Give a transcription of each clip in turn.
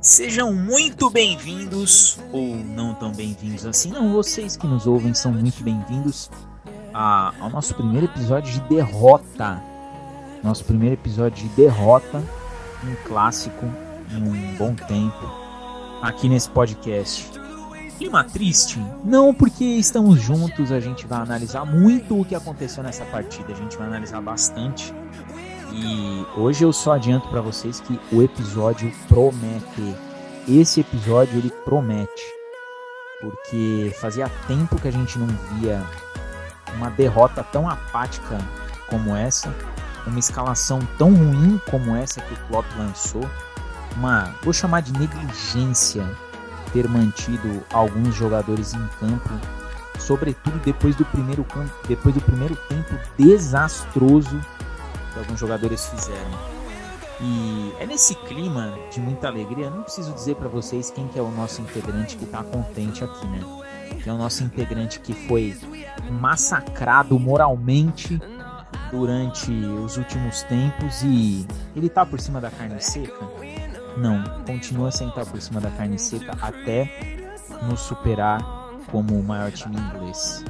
Sejam muito bem-vindos, ou não tão bem-vindos assim, não, vocês que nos ouvem são muito bem-vindos ao nosso primeiro episódio de derrota. Nosso primeiro episódio de derrota, um clássico, um bom tempo, aqui nesse podcast. Clima triste? Não, porque estamos juntos, a gente vai analisar muito o que aconteceu nessa partida, a gente vai analisar bastante e hoje eu só adianto para vocês que o episódio promete. Esse episódio ele promete. Porque fazia tempo que a gente não via uma derrota tão apática como essa, uma escalação tão ruim como essa que o Klopp lançou, uma, vou chamar de negligência ter mantido alguns jogadores em campo, sobretudo depois do primeiro depois do primeiro tempo desastroso que alguns jogadores fizeram. E é nesse clima de muita alegria, não preciso dizer para vocês quem que é o nosso integrante que tá contente aqui, né? Que é o nosso integrante que foi massacrado moralmente durante os últimos tempos e ele tá por cima da carne seca? Não, continua sem estar por cima da carne seca até nos superar como o maior time inglês.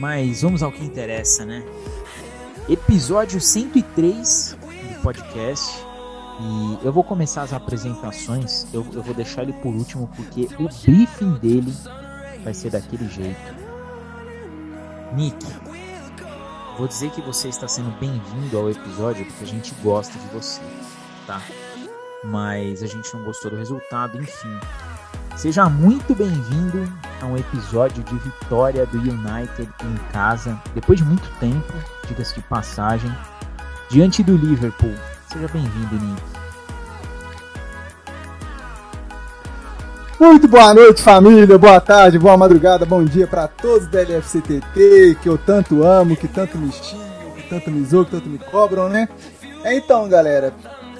Mas vamos ao que interessa, né? episódio 103 do podcast. E eu vou começar as apresentações. Eu, eu vou deixar ele por último porque o briefing dele vai ser daquele jeito. Nick, vou dizer que você está sendo bem-vindo ao episódio porque a gente gosta de você, tá? Mas a gente não gostou do resultado, enfim. Seja muito bem-vindo a um episódio de vitória do United em casa, depois de muito tempo, diga-se de passagem, diante do Liverpool. Seja bem-vindo, Nick. Muito boa noite, família. Boa tarde, boa madrugada, bom dia para todos da LFCTT, que eu tanto amo, que tanto me xingam, que tanto me zoam, que tanto me cobram, né? Então, galera,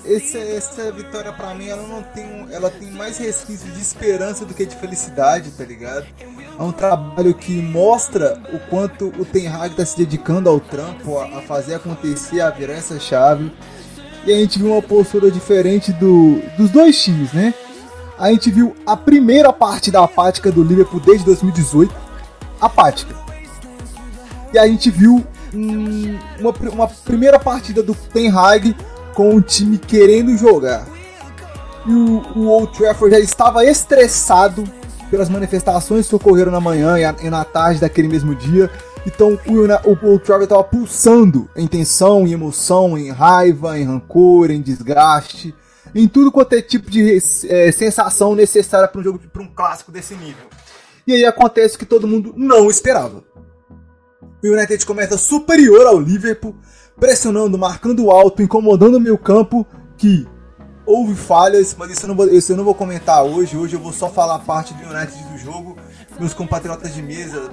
esse, essa vitória para mim ela não tem ela tem mais resquício de esperança do que de felicidade, tá ligado? É um trabalho que mostra o quanto o Ten Hag tá se dedicando ao trampo, a, a fazer acontecer, a virar essa chave. E a gente viu uma postura diferente do, dos dois times, né? A gente viu a primeira parte da apática do Liverpool desde 2018, apática. E a gente viu um, uma, uma primeira partida do Ten Hag com o time querendo jogar. E o, o Old Trafford já estava estressado pelas manifestações que ocorreram na manhã e na tarde daquele mesmo dia. Então o, o Trafford estava pulsando em tensão, em emoção, em raiva, em rancor, em desgaste, em tudo quanto é tipo de é, sensação necessária para um jogo, para um clássico desse nível. E aí acontece que todo mundo não esperava. O United começa superior ao Liverpool, pressionando, marcando alto, incomodando o meio campo, que houve falhas, mas isso eu, não vou, isso eu não vou comentar hoje. Hoje eu vou só falar a parte do United do jogo. Meus compatriotas de mesa,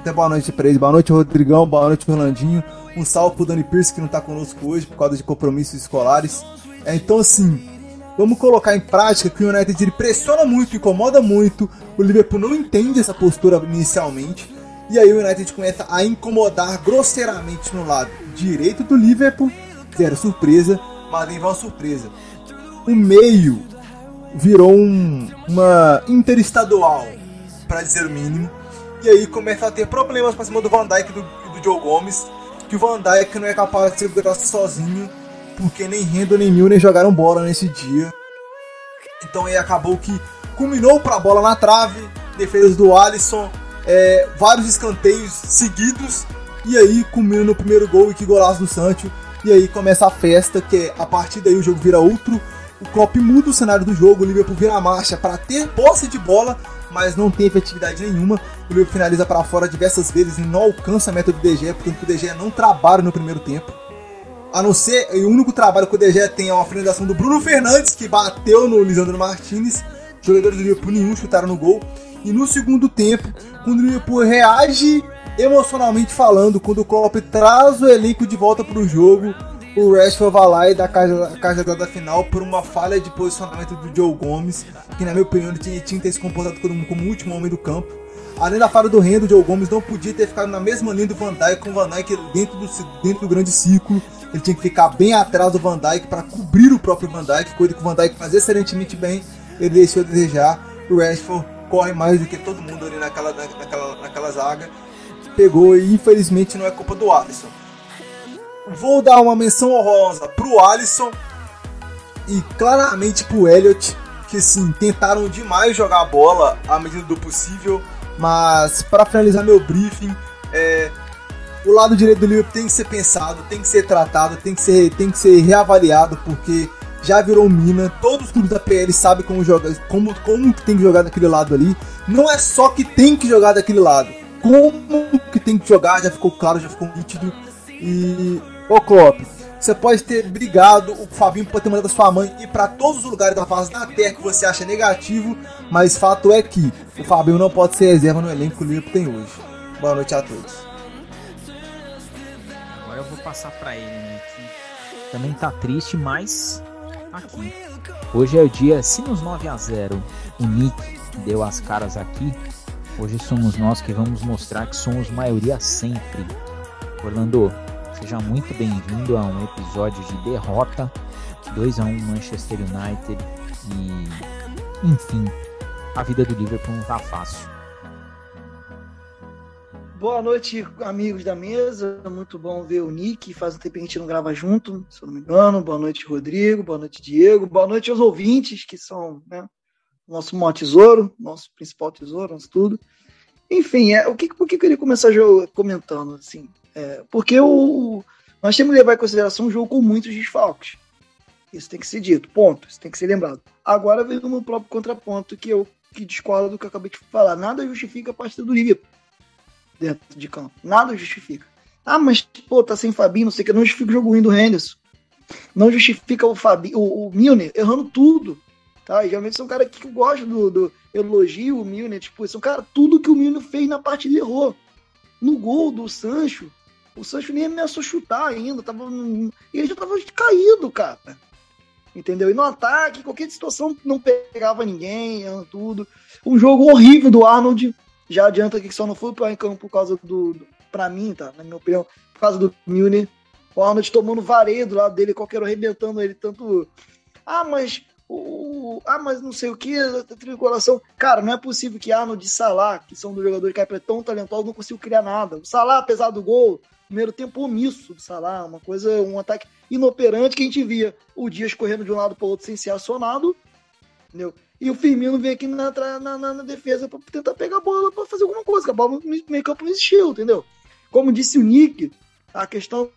até boa noite pra eles. Boa noite, Rodrigão. Boa noite, Rolandinho. Um salve pro Dani Pierce que não tá conosco hoje por causa de compromissos escolares. É, então, assim, vamos colocar em prática que o United ele pressiona muito, incomoda muito. O Liverpool não entende essa postura inicialmente. E aí o United começa a incomodar grosseiramente no lado direito do Liverpool. Zero surpresa, mas nem uma surpresa. O meio virou um, uma interestadual, para dizer o mínimo. E aí começa a ter problemas para cima do Van Dijk e do, do Joe Gomes. Que o Van Dijk não é capaz de segurar sozinho, porque nem Rendo nem Milner jogaram bola nesse dia. Então aí acabou que culminou para a bola na trave, defesas do Alisson, é, vários escanteios seguidos, e aí comendo no primeiro gol e que golaço do Sancho. E aí começa a festa, que é, a partir daí o jogo vira outro. O Klopp muda o cenário do jogo, o Liverpool vira a marcha para ter posse de bola, mas não tem efetividade nenhuma. O Liverpool finaliza para fora diversas vezes e não alcança a meta do DG, portanto o DG não trabalha no primeiro tempo. A não ser, o único trabalho que o DG tem é uma finalização do Bruno Fernandes, que bateu no Lisandro Martinez. Jogadores do Liverpool nenhum chutaram no gol. E no segundo tempo, quando o Liverpool reage emocionalmente falando, quando o Klopp traz o elenco de volta para o jogo, o Rashford vai lá e dá a cajadada final por uma falha de posicionamento do Joe Gomes, que na minha opinião tinha, tinha que ter se comportado como, como o último homem do campo. Além da falha do Rendo, o Joe Gomes não podia ter ficado na mesma linha do Van Dijk com o Van Dijk dentro do, dentro do grande círculo. Ele tinha que ficar bem atrás do Van Dijk para cobrir o próprio Van Dijk, coisa que o Van Dijk fazia excelentemente bem. Ele deixou a desejar. O Rashford corre mais do que todo mundo ali naquela, naquela, naquela zaga. Pegou e infelizmente não é culpa do Alisson. Vou dar uma menção honrosa pro Alisson e claramente pro Elliot, que sim, tentaram demais jogar a bola à medida do possível, mas para finalizar meu briefing, é, o lado direito do Liverpool tem que ser pensado, tem que ser tratado, tem que ser, tem que ser reavaliado, porque já virou mina. Todos os clubes da PL sabem como jogar, como, como tem que jogar daquele lado ali. Não é só que tem que jogar daquele lado, como que tem que jogar já ficou claro, já ficou nítido. E, ô Klopp, você pode ter brigado, o Fabinho pode ter mandado sua mãe ir para todos os lugares da face da terra que você acha negativo, mas fato é que o Fabinho não pode ser reserva no elenco que o Liverpool tem hoje. Boa noite a todos. Agora eu vou passar para ele, né? Que também tá triste, mas aqui. Hoje é o dia, se nos 9 a 0 o Nick deu as caras aqui, hoje somos nós que vamos mostrar que somos maioria sempre. Orlando, Seja muito bem-vindo a um episódio de derrota 2 a 1 Manchester United e enfim, a vida do Liverpool não tá fácil. Boa noite, amigos da mesa. Muito bom ver o Nick. Faz um tempo que a gente não grava junto, se eu não me engano. Boa noite, Rodrigo. Boa noite, Diego. Boa noite aos ouvintes, que são né, nosso maior tesouro, nosso principal tesouro, nosso tudo. Enfim, é, o que, por que eu queria começar comentando? Assim, é, porque o, nós temos que levar em consideração um jogo com muitos desfalques. Isso tem que ser dito, ponto. Isso tem que ser lembrado. Agora vem o meu próprio contraponto, que eu que discordo do que eu acabei de falar. Nada justifica a partida do Liverpool dentro de campo. Nada justifica. Ah, mas, pô, tá sem Fabinho, não sei o que. Não justifica o jogo ruim do Henderson. Não justifica o Fabinho, o, o Milner errando tudo. Tá? E, geralmente são um cara que eu gosto do, do elogio, o Milner. Tipo, são cara, tudo que o Milner fez na partida errou. No gol do Sancho, o Sancho nem ameaçou chutar ainda, tava, ele já tava caído, cara. Entendeu? E no ataque, qualquer situação não pegava ninguém, tudo. Um jogo horrível do Arnold. Já adianta que só não foi para campo por causa do, do. Pra mim, tá? Na minha opinião, por causa do Milner. O Arnold tomando vareio do lado dele, qualquer arrebentando ele, tanto. Ah, mas o, ah, mas não sei o que, tricolação. Cara, não é possível que Arnold e Salah, que são dos jogadores que é tão talentosos, não consigam criar nada. O Salah, apesar do gol, primeiro tempo omisso do Salah, uma coisa, um ataque inoperante que a gente via o Dias correndo de um lado para o outro sem ser acionado, entendeu? E o Firmino vem aqui na, na, na, na defesa para tentar pegar a bola para fazer alguma coisa, que a bola no meio campo não existiu, entendeu? Como disse o Nick, a questão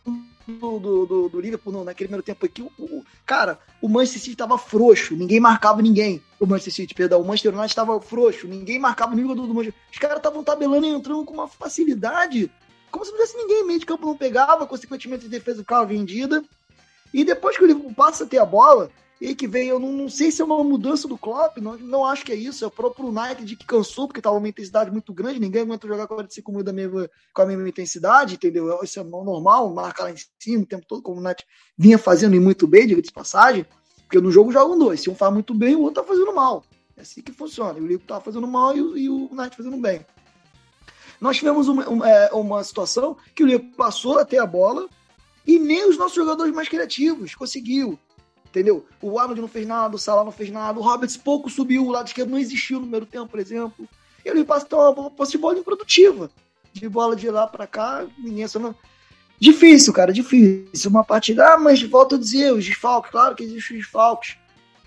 do, do, do, do Liverpool não, naquele primeiro tempo aqui, o, o, cara, o Manchester City estava frouxo, ninguém marcava ninguém. O Manchester City, perdão, o Manchester United estava frouxo, ninguém marcava ninguém do, do Manchester. Os caras estavam tabelando e entrando com uma facilidade como se não tivesse ninguém, meio de campo não pegava, consequentemente a defesa ficava vendida. E depois que o Liverpool passa a ter a bola, e que vem, eu não, não, sei se é uma mudança do Klopp, não, não acho que é isso, é o próprio United que cansou, porque estava uma intensidade muito grande, ninguém aguenta jogar 45 minutos mesma, com a mesma intensidade, entendeu? Isso é normal, marcar lá em cima o tempo todo, como o United vinha fazendo e muito bem, diga de passagem, porque no jogo jogam dois, se um faz muito bem, o outro tá fazendo mal. É assim que funciona, o Liverpool tá fazendo mal e o, e o United fazendo bem. Nós tivemos uma, uma, é, uma situação que o Liverpool passou a ter a bola e nem os nossos jogadores mais criativos conseguiu. Entendeu? O Arnold não fez nada, o Salah não fez nada, o Roberts pouco subiu, o lado esquerdo não existiu no primeiro tempo, por exemplo. E Liverpool passou uma posse de bola improdutiva. De bola de lá para cá, ninguém não. Difícil, cara, difícil. Uma partida, ah, mas volto a dizer, os desfalques, claro que existem os desfalques.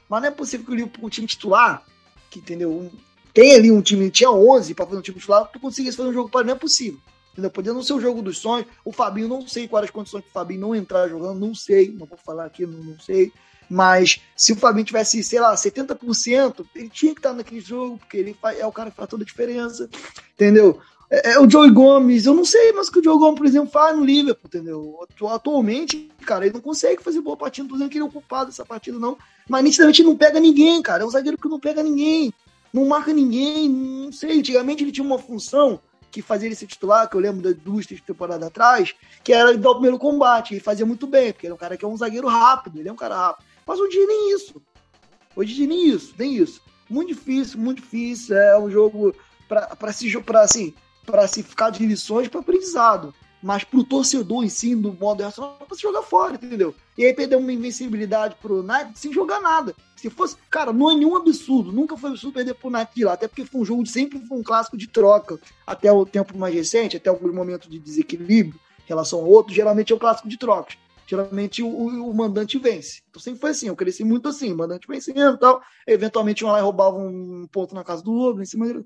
Mas não é possível que o Liverpool, o time titular, que entendeu? tem ali um time, tinha 11 para fazer um time titular, tu conseguisse fazer um jogo para não é possível. Entendeu? Podia não ser o jogo dos sonhos. O Fabinho, não sei quais as condições que o Fabinho não entrar jogando, não sei, não vou falar aqui, não, não sei. Mas se o Fabinho tivesse, sei lá, 70%, ele tinha que estar naquele jogo, porque ele é o cara que faz toda a diferença. Entendeu? É, é o Joey Gomes, eu não sei, mas o que o Joey Gomes, por exemplo, faz no Liverpool, entendeu? Atualmente, cara, ele não consegue fazer boa partida, não tô dizendo que ele é ocupado dessa partida, não. Mas nitidamente não pega ninguém, cara. É um zagueiro que não pega ninguém não marca ninguém, não sei. Antigamente ele tinha uma função que fazia ele ser titular, que eu lembro das duas, três temporadas atrás, que era dar o primeiro combate. Ele fazia muito bem, porque ele é um cara que é um zagueiro rápido, ele é um cara rápido. Mas hoje nem isso. Hoje nem isso, nem isso. Muito difícil, muito difícil. É um jogo para se, assim, se ficar de lições para aprendizado. Mas pro torcedor em si, do modo racional, pra se jogar fora, entendeu? E aí perder uma invencibilidade pro United sem jogar nada. Se fosse, cara, não é nenhum absurdo. Nunca foi absurdo perder pro United de lá. Até porque foi um jogo de sempre foi um clássico de troca. Até o tempo mais recente, até algum momento de desequilíbrio em relação ao outro, geralmente é o clássico de trocas geralmente o, o, mandante vence. Então sempre foi assim, eu cresci muito assim, o mandante vencendo e tal. Eventualmente iam lá roubavam um ponto na casa do outro, em cima.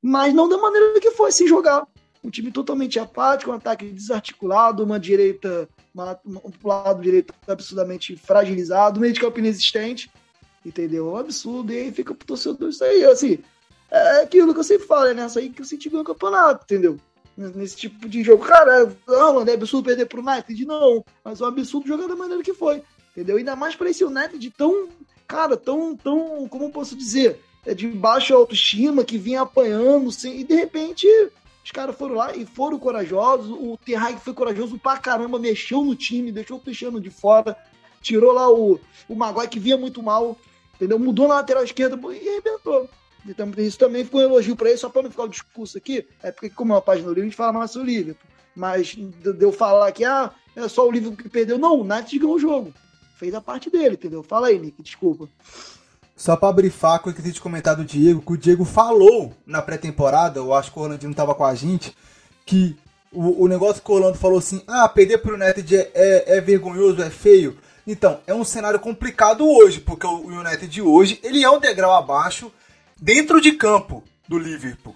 Mas não da maneira que foi, sem jogar. Um time totalmente apático, um ataque desarticulado, uma direita, uma, um lado direito absurdamente fragilizado, meio de campo inexistente. Entendeu? Um absurdo. E aí fica pro torcedor isso aí, assim. É aquilo que eu sempre falo, é nessa aí que o City ganha o campeonato, entendeu? Nesse tipo de jogo. Cara, não, é absurdo perder pro United? Não, mas é um absurdo jogar da maneira que foi, entendeu? Ainda mais para esse United tão, cara, tão, tão, como eu posso dizer, é de baixa autoestima, que vinha apanhando, assim, e de repente os caras foram lá e foram corajosos, o Terraig foi corajoso pra caramba, mexeu no time, deixou o Cristiano de fora, tirou lá o, o Maguire, que vinha muito mal, entendeu? Mudou na lateral esquerda e arrebentou. Isso também ficou um elogio para ele, só para não ficar o discurso aqui, é porque, como é uma página do livro, a gente fala mais sobre o. Mas de eu falar que ah, é só o Liverpool que perdeu. Não, o United ganhou o jogo. Fez a parte dele, entendeu? Fala aí, Nick, desculpa. Só para brifar com o que gente comentar do Diego, que o Diego falou na pré-temporada, eu acho que o Orlando não tava com a gente, que o, o negócio que o Orlando falou assim: ah, perder pro United é, é, é vergonhoso, é feio. Então, é um cenário complicado hoje, porque o United de hoje, ele é um degrau abaixo dentro de campo do Liverpool.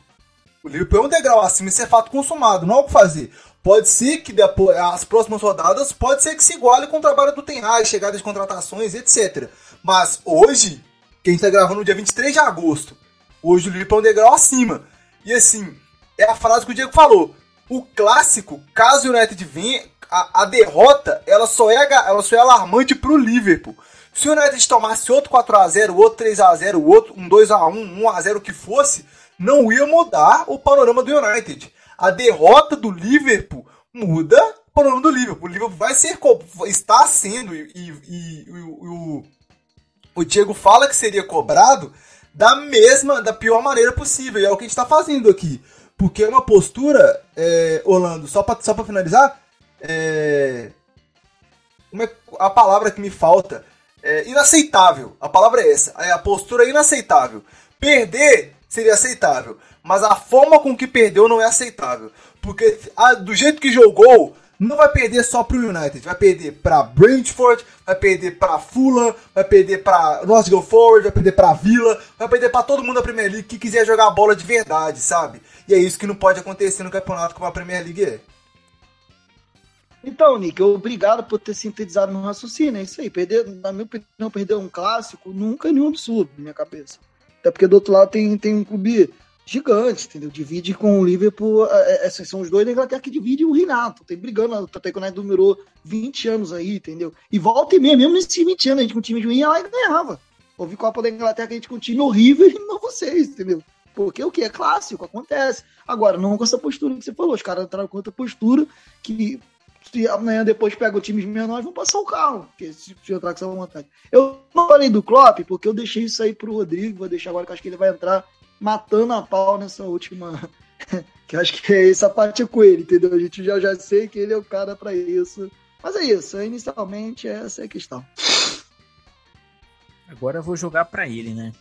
O Liverpool é um degrau acima, isso é fato consumado, não há o que fazer. Pode ser que depois, as próximas rodadas, pode ser que se iguale com o trabalho do Ten Hag, chegada de contratações, etc. Mas hoje, que a gente está gravando no dia 23 de agosto, hoje o Liverpool é um degrau acima. E assim, é a frase que o Diego falou. O clássico, caso o United venha, a, a derrota, ela só, é, ela só é alarmante pro Liverpool. Se o United tomasse outro 4x0, outro 3x0, outro um 2x1, 1x0, o que fosse, não ia mudar o panorama do United. A derrota do Liverpool muda o panorama do Liverpool. O Liverpool vai ser, está sendo, e, e, e, e o, o Diego fala que seria cobrado da mesma, da pior maneira possível. E é o que a gente está fazendo aqui. Porque é uma postura, é, Orlando, só para só finalizar, é, é, a palavra que me falta é, inaceitável. A palavra é essa. É a postura inaceitável. Perder seria aceitável, mas a forma com que perdeu não é aceitável. Porque a, do jeito que jogou, não vai perder só pro United, vai perder para Brentford, vai perder para Fulham, vai perder para Nottingham Forward, vai perder para Villa, vai perder para todo mundo da Premier League que quiser jogar a bola de verdade, sabe? E é isso que não pode acontecer no campeonato como a Premier League é. Então, Nick, obrigado por ter sintetizado meu raciocínio. É isso aí. Perder, na minha opinião, perder um clássico nunca é nenhum absurdo na minha cabeça. Até porque do outro lado tem, tem um clube gigante, entendeu? Divide com o Liverpool. É, é, são os dois da Inglaterra que dividem o Renato. Tem brigando, quando ele numerou 20 anos aí, entendeu? E volta e meia, mesmo nesses 20 anos, a gente com um time ruim ia lá e ganhava. Houve Copa da Inglaterra que a gente com um time horrível e não vocês, entendeu? Porque o que? É clássico, acontece. Agora, não com essa postura que você falou. Os caras entraram com outra postura que se amanhã depois pega o time menores, vão passar o carro, porque se, se entrar com essa vontade. Eu não falei do Klopp, porque eu deixei isso aí pro Rodrigo, vou deixar agora que acho que ele vai entrar matando a pau nessa última. que acho que é essa parte com ele, entendeu? A gente já, já sei que ele é o cara para isso. Mas é isso, inicialmente essa é a questão. Agora eu vou jogar para ele, né?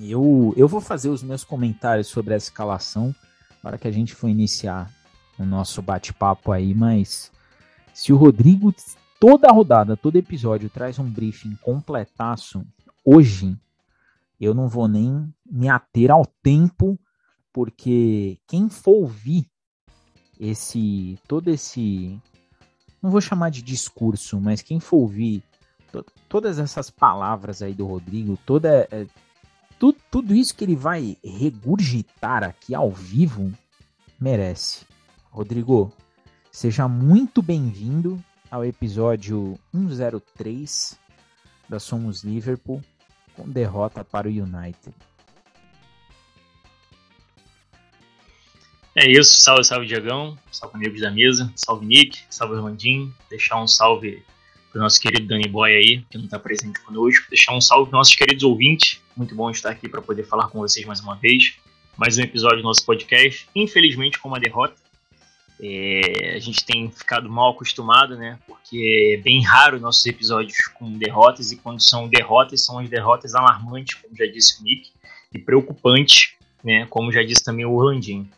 Eu, eu vou fazer os meus comentários sobre a escalação para que a gente for iniciar o nosso bate-papo aí, mas se o Rodrigo, toda rodada, todo episódio, traz um briefing completaço, hoje eu não vou nem me ater ao tempo, porque quem for ouvir esse, todo esse, não vou chamar de discurso, mas quem for ouvir to, todas essas palavras aí do Rodrigo, toda, é, tu, tudo isso que ele vai regurgitar aqui ao vivo, merece. Rodrigo, Seja muito bem-vindo ao episódio 103 da Somos Liverpool com derrota para o United. É isso, salve, salve Diagão, salve amigos da mesa, salve Nick, salve Rondinho, deixar um salve para o nosso querido Danny Boy aí, que não está presente conosco, deixar um salve para nossos queridos ouvintes, muito bom estar aqui para poder falar com vocês mais uma vez. mais um episódio do nosso podcast. Infelizmente, com uma derrota. É, a gente tem ficado mal acostumado, né? Porque é bem raro nossos episódios com derrotas, e quando são derrotas, são as derrotas alarmantes, como já disse o Nick, e preocupantes, né? Como já disse também o Orlandinho.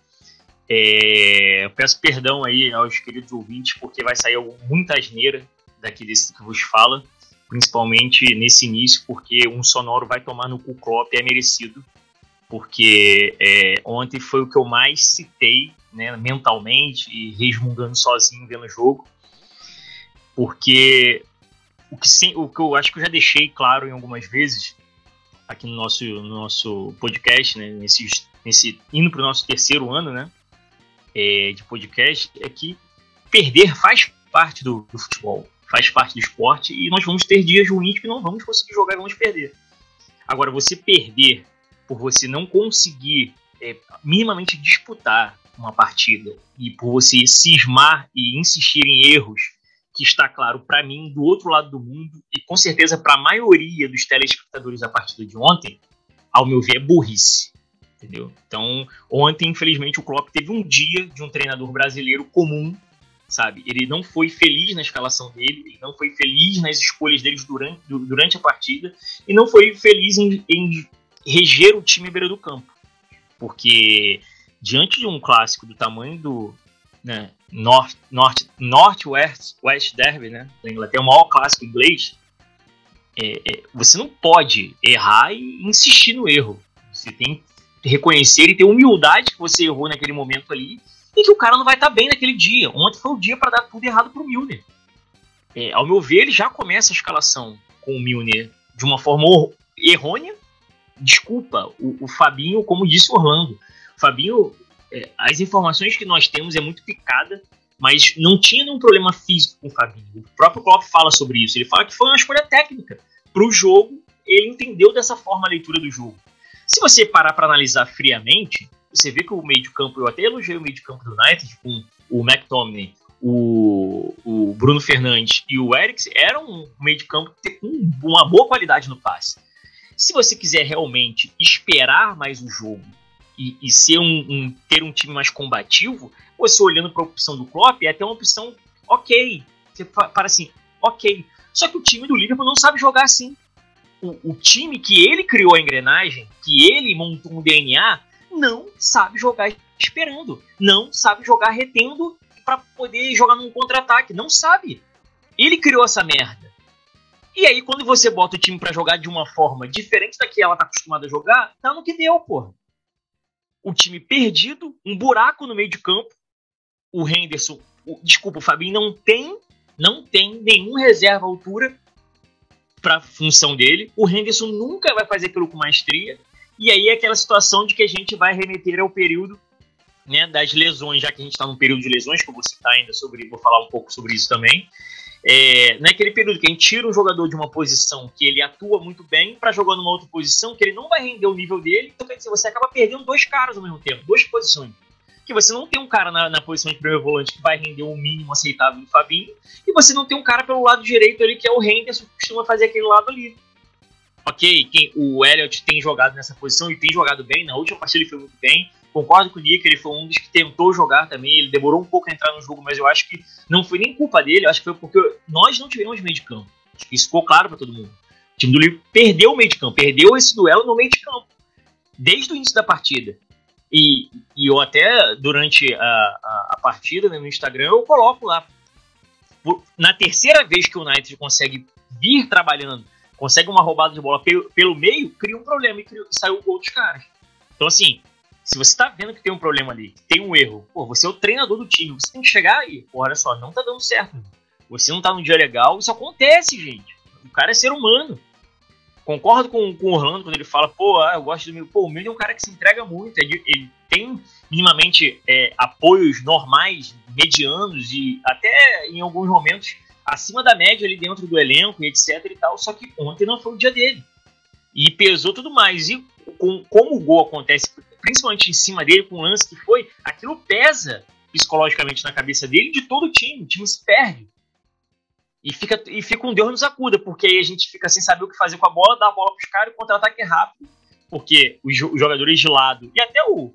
É, eu peço perdão aí aos queridos ouvintes, porque vai sair muita asneira daqui desse que vos fala, principalmente nesse início, porque um sonoro vai tomar no cu é merecido, porque é, ontem foi o que eu mais citei né, mentalmente e resmungando sozinho vendo o jogo, porque o que, o que eu acho que eu já deixei claro em algumas vezes aqui no nosso, no nosso podcast, né, nesse, nesse, indo para o nosso terceiro ano né, é, de podcast, é que perder faz parte do, do, futebol, faz parte do esporte e nós vamos ter dias ruins que não vamos conseguir jogar e vamos perder. Agora, você perder por você não conseguir é, minimamente disputar uma partida e por você cismar e insistir em erros que está claro para mim do outro lado do mundo e com certeza para a maioria dos telespectadores da partida de ontem, ao meu ver, é burrice. Entendeu? Então, ontem, infelizmente, o Klopp teve um dia de um treinador brasileiro comum, sabe? Ele não foi feliz na escalação dele, ele não foi feliz nas escolhas deles durante, durante a partida e não foi feliz em, em reger o time à beira do campo. Porque diante de um clássico do tamanho do né, North, North, North West, West Derby, né, da Inglaterra, o maior clássico inglês, é, é, você não pode errar e insistir no erro. Você tem que reconhecer e ter humildade que você errou naquele momento ali e que o cara não vai estar bem naquele dia. Ontem foi o dia para dar tudo errado para o Milner. É, ao meu ver, ele já começa a escalação com o Milner de uma forma errônea. Desculpa, o, o Fabinho, como disse o Orlando, Fabinho, é, as informações que nós temos é muito picada, mas não tinha nenhum problema físico com o Fabinho. O próprio Klopp fala sobre isso. Ele fala que foi uma escolha técnica. Para o jogo, ele entendeu dessa forma a leitura do jogo. Se você parar para analisar friamente, você vê que o meio de campo, eu até elogiei o meio de campo do United, com o McTominay, o, o Bruno Fernandes e o Eriksen, era um meio de campo com uma boa qualidade no passe. Se você quiser realmente esperar mais o jogo e, e ser um, um, ter um time mais combativo, você olhando para a opção do Klopp é até uma opção ok. Você para assim, ok. Só que o time do Liverpool não sabe jogar assim. O, o time que ele criou a engrenagem, que ele montou um DNA, não sabe jogar esperando, não sabe jogar retendo para poder jogar num contra-ataque, não sabe. Ele criou essa merda. E aí, quando você bota o time para jogar de uma forma diferente da que ela tá acostumada a jogar, tá no que deu, porra o time perdido, um buraco no meio de campo. O Henderson, o, desculpa, o Fabinho não tem, não tem nenhum reserva à altura para função dele. O Henderson nunca vai fazer aquilo com maestria. E aí é aquela situação de que a gente vai remeter ao período né, das lesões, já que a gente está num período de lesões, que eu vou citar ainda sobre, vou falar um pouco sobre isso também. É, naquele período que a gente tira um jogador de uma posição que ele atua muito bem para jogar numa outra posição que ele não vai render o nível dele, então quer dizer, você acaba perdendo dois caras ao mesmo tempo, duas posições. Que você não tem um cara na, na posição de primeiro volante que vai render o um mínimo aceitável do Fabinho, e você não tem um cara pelo lado direito ali que é o Henderson que costuma fazer aquele lado ali. Ok, quem, o Elliott tem jogado nessa posição e tem jogado bem, na última partida ele foi muito bem, Concordo com o Nick, ele foi um dos que tentou jogar também. Ele demorou um pouco a entrar no jogo, mas eu acho que não foi nem culpa dele. Acho que foi porque nós não tivemos meio de campo. Isso ficou claro para todo mundo. O time do Liverpool perdeu o meio de campo, perdeu esse duelo no meio de campo, desde o início da partida. E, e eu até, durante a, a, a partida né, no Instagram, eu coloco lá. Na terceira vez que o United consegue vir trabalhando, consegue uma roubada de bola pelo, pelo meio, cria um problema e, e saiu o gol dos caras. Então, assim, se você tá vendo que tem um problema ali, tem um erro, pô, você é o treinador do time, você tem que chegar aí, pô, olha só, não tá dando certo. Você não tá num dia legal, isso acontece, gente. O cara é ser humano. Concordo com, com o Orlando quando ele fala, pô, ah, eu gosto do meu. Pô, o Milho é um cara que se entrega muito, ele, ele tem minimamente é, apoios normais, medianos e até em alguns momentos acima da média ali dentro do elenco e etc e tal, só que ontem não foi o dia dele. E pesou tudo mais. E com, como o gol acontece principalmente em cima dele, com o lance que foi, aquilo pesa psicologicamente na cabeça dele e de todo o time. O time se perde. E fica, e fica um Deus nos acuda, porque aí a gente fica sem saber o que fazer com a bola, dá a bola pros caras, o contra-ataque é rápido. porque os, jogadores de lado e até o,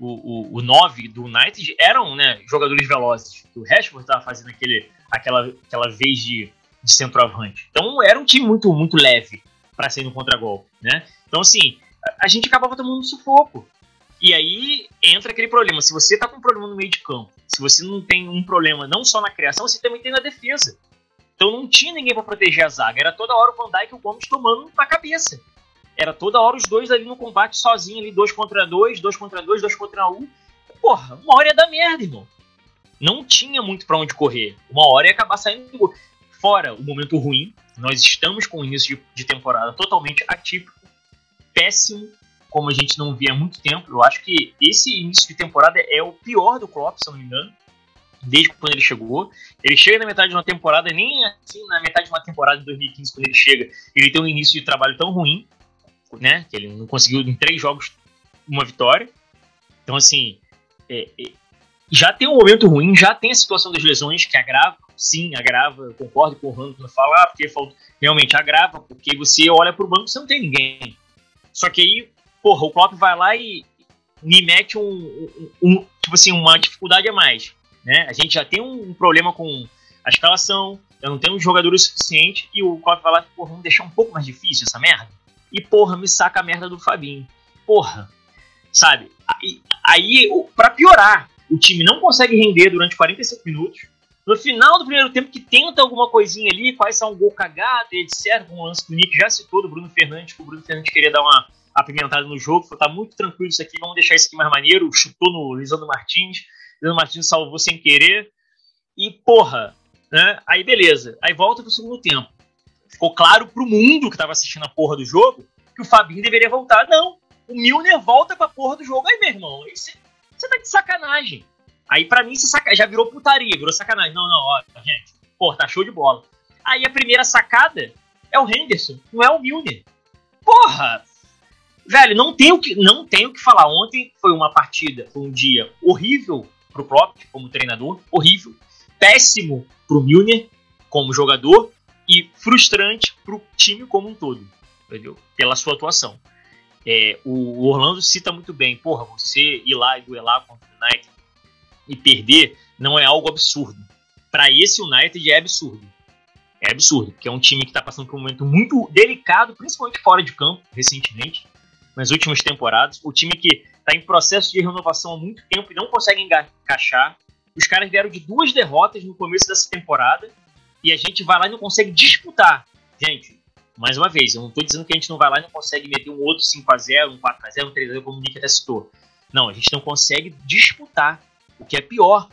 o, o, o 9 do United eram né, jogadores velozes. O Rashford estava fazendo aquele, aquela, aquela vez de, de centroavante. Então era um time muito, muito leve para sair no contragolpe, né? Então, assim, a, a gente acabava tomando um sufoco. E aí entra aquele problema. Se você tá com um problema no meio de campo, se você não tem um problema não só na criação, você também tem na defesa. Então não tinha ninguém para proteger a zaga. Era toda hora o Van Dijk e o Gomes tomando na cabeça. Era toda hora os dois ali no combate sozinho, ali, dois contra dois, dois contra dois, dois contra um. Porra, uma hora ia dar merda, irmão. Não tinha muito para onde correr. Uma hora ia acabar saindo do gol. Fora o momento ruim, nós estamos com o início de, de temporada totalmente atípico, péssimo, como a gente não via há muito tempo. Eu acho que esse início de temporada é o pior do Klopp, se não me engano, desde quando ele chegou. Ele chega na metade de uma temporada, nem assim na metade de uma temporada de 2015, quando ele chega, ele tem um início de trabalho tão ruim, né? Que ele não conseguiu em três jogos uma vitória. Então, assim, é, é, já tem um momento ruim, já tem a situação das lesões que agrava, sim, agrava. Eu concordo com o Rando quando fala, ah, porque realmente agrava, porque você olha pro banco e você não tem ninguém. Só que aí porra, o Klopp vai lá e me mete um, um, um, tipo assim, uma dificuldade a mais, né? A gente já tem um, problema com a escalação, eu não tenho um jogador suficiente e o Klopp vai lá, porra, vamos deixar um pouco mais difícil essa merda. E porra, me saca a merda do Fabinho. Porra, sabe? Aí, aí para piorar, o time não consegue render durante 45 minutos. No final do primeiro tempo, que tenta alguma coisinha ali, quais são um gol cagado, etc. Um lance que o Nick já citou do Bruno Fernandes, que o Bruno Fernandes queria dar uma apimentado no jogo, falou, tá muito tranquilo isso aqui, vamos deixar isso aqui mais maneiro, chutou no Lisandro Martins, Lisandro Martins salvou sem querer, e porra, né? Aí beleza, aí volta pro segundo tempo. Ficou claro pro mundo que tava assistindo a porra do jogo que o Fabinho deveria voltar. Não, o Milner volta pra porra do jogo. Aí, meu irmão, você tá de sacanagem. Aí para mim saca, já virou putaria, virou sacanagem. Não, não, ó, gente, porra, tá show de bola. Aí a primeira sacada é o Henderson, não é o Milner. Porra, Velho, não tem o que, não tem o que falar. Ontem foi uma partida, foi um dia horrível pro Klopp como treinador, horrível, péssimo pro Milner como jogador e frustrante pro time como um todo, entendeu? Pela sua atuação. É, o Orlando cita muito bem, porra, você ir lá e duelar contra o United e perder não é algo absurdo. Para esse United é absurdo. É absurdo, porque é um time que está passando por um momento muito delicado, principalmente fora de campo, recentemente nas últimas temporadas. O time que está em processo de renovação há muito tempo e não consegue encaixar. Os caras vieram de duas derrotas no começo dessa temporada e a gente vai lá e não consegue disputar. Gente, mais uma vez, eu não estou dizendo que a gente não vai lá e não consegue meter um outro 5x0, um 4x0, um 3x0, como o Nick até citou. Não, a gente não consegue disputar, o que é pior.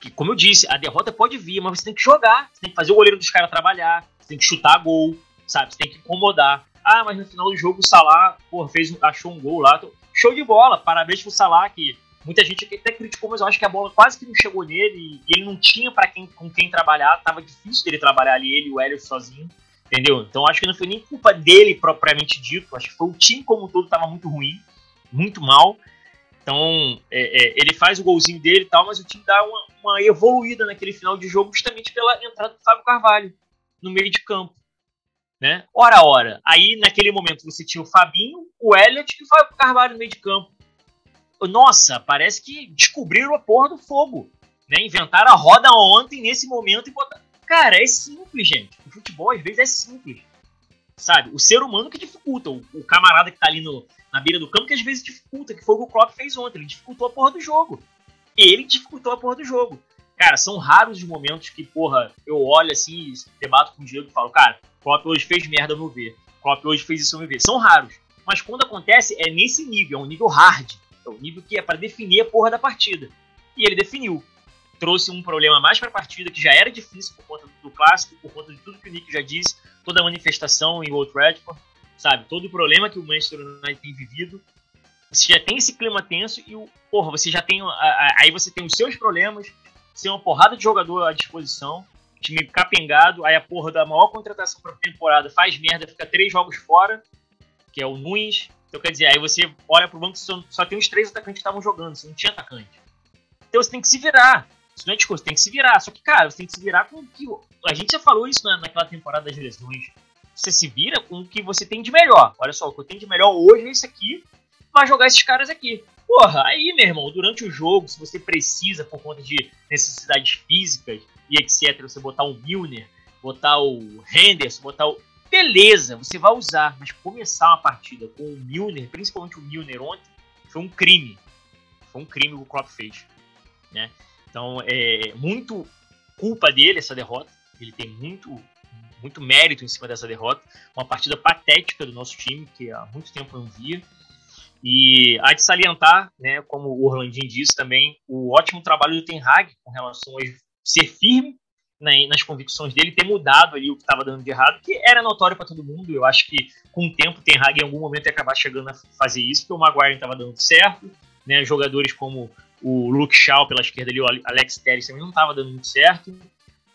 Que, como eu disse, a derrota pode vir, mas você tem que jogar, você tem que fazer o goleiro dos caras trabalhar, você tem que chutar gol, sabe? Você tem que incomodar. Ah, mas no final do jogo o Salah, porra, fez, achou um gol lá. Show de bola, parabéns pro Salah, que muita gente até criticou, mas eu acho que a bola quase que não chegou nele e ele não tinha para quem, com quem trabalhar, tava difícil dele trabalhar ali, ele e o Hélio sozinho, entendeu? Então acho que não foi nem culpa dele propriamente dito, acho que foi o time como um todo tava muito ruim, muito mal. Então é, é, ele faz o golzinho dele e tal, mas o time dá uma, uma evoluída naquele final de jogo justamente pela entrada do Fábio Carvalho no meio de campo né? Ora, ora. Aí, naquele momento, você tinha o Fabinho, o Elliot e o Carvalho no meio de campo. Nossa, parece que descobriram a porra do fogo. Né? Inventaram a roda ontem, nesse momento, e botaram. Cara, é simples, gente. O futebol, às vezes, é simples. Sabe? O ser humano que dificulta. O, camarada que tá ali no, na beira do campo, que às vezes dificulta, que foi o que o Klopp fez ontem. Ele dificultou a porra do jogo. Ele dificultou a porra do jogo. Cara, são raros os momentos que, porra, eu olho assim, debato com o Diego e falo, cara, Klopp hoje fez merda no ver. Klopp hoje fez isso no ver. São raros. Mas quando acontece, é nesse nível, é um nível hard. É um nível que é para definir a porra da partida. E ele definiu. Trouxe um problema mais para a partida, que já era difícil por conta do clássico, por conta de tudo que o Nick já disse, toda a manifestação em Old Trafford, sabe? Todo o problema que o Manchester United tem vivido. Você já tem esse clima tenso e o. Porra, você já tem. Aí você tem os seus problemas, sem uma porrada de jogador à disposição, time capengado, aí a porra da maior contratação pra temporada faz merda, fica três jogos fora, que é o Nunes. Então, quer dizer, aí você olha pro banco só, só tem os três atacantes que estavam jogando, você não tinha atacante. Então você tem que se virar. Isso não é discurso, tem que se virar. Só que, cara, você tem que se virar com o que. A gente já falou isso na, naquela temporada das lesões. você se vira com o que você tem de melhor. Olha só, o que eu tenho de melhor hoje é isso aqui. Vai jogar esses caras aqui. Porra, aí, meu irmão, durante o jogo, se você precisa, por conta de necessidades físicas e etc., você botar o Milner, botar o Henderson, botar o. Beleza, você vai usar, mas começar uma partida com o Milner, principalmente o Milner ontem, foi um crime. Foi um crime que o Klopp fez. Né? Então, é muito culpa dele essa derrota. Ele tem muito, muito mérito em cima dessa derrota. Uma partida patética do nosso time, que há muito tempo não via. E há de salientar, né, como o Orlandinho disse também, o ótimo trabalho do Ten Hag com relação a ser firme né, nas convicções dele, ter mudado ali o que estava dando de errado, que era notório para todo mundo. Eu acho que com o tempo o Ten Hag em algum momento ia acabar chegando a fazer isso, porque o Maguire estava dando certo, né, jogadores como o Luke Shaw pela esquerda ali, o Alex Telles também não estava dando muito certo.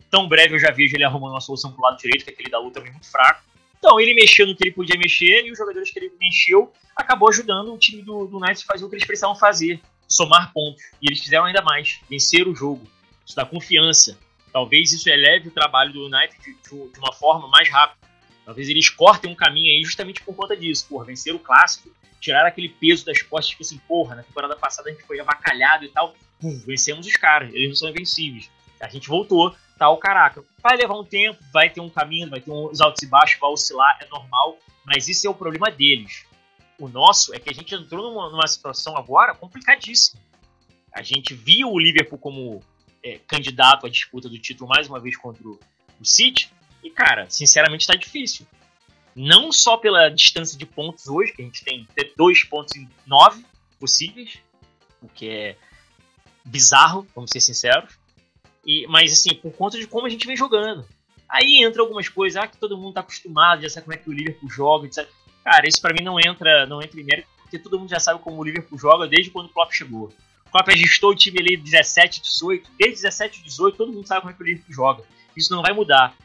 Tão breve eu já vejo ele arrumando uma solução pro lado direito, que aquele da luta também muito fraco. Então, ele mexeu no que ele podia mexer e os jogadores que ele mexeu acabou ajudando o time do, do Knights a fazer o que eles precisavam fazer, somar pontos. E eles fizeram ainda mais, vencer o jogo. Isso dá confiança. Talvez isso eleve o trabalho do United de, de, uma forma mais rápida. Talvez eles cortem um caminho aí justamente por conta disso, por vencer o clássico, tirar aquele peso das costas, tipo assim, porra, na temporada passada a gente foi avacalhado e tal, pum, vencemos os caras, eles não são invencíveis. A gente voltou, tal, caraca. Vai levar um tempo, vai ter um caminho, vai ter uns altos e baixos, vai oscilar, é normal, mas isso é o problema deles. O nosso é que a gente entrou numa, numa situação agora complicadíssima. A gente viu o Liverpool como é, candidato à disputa do título mais uma vez contra o, o City, e cara, sinceramente está difícil. Não só pela distância de pontos hoje, que a gente tem dois pontos em nove possíveis, o que é bizarro, vamos ser sinceros, e, mas assim, por conta de como a gente vem jogando. Aí entra algumas coisas, ah, que todo mundo tá acostumado, já sabe como é que o Liverpool joga, etc. Cara, isso para mim não entra, não entra em mérito, porque todo mundo já sabe como o Liverpool joga desde quando o Klopp chegou. Klopp ajustou o time ali 17, 18, desde 17, 18, todo mundo sabe como é que o Liverpool joga. Isso não vai mudar.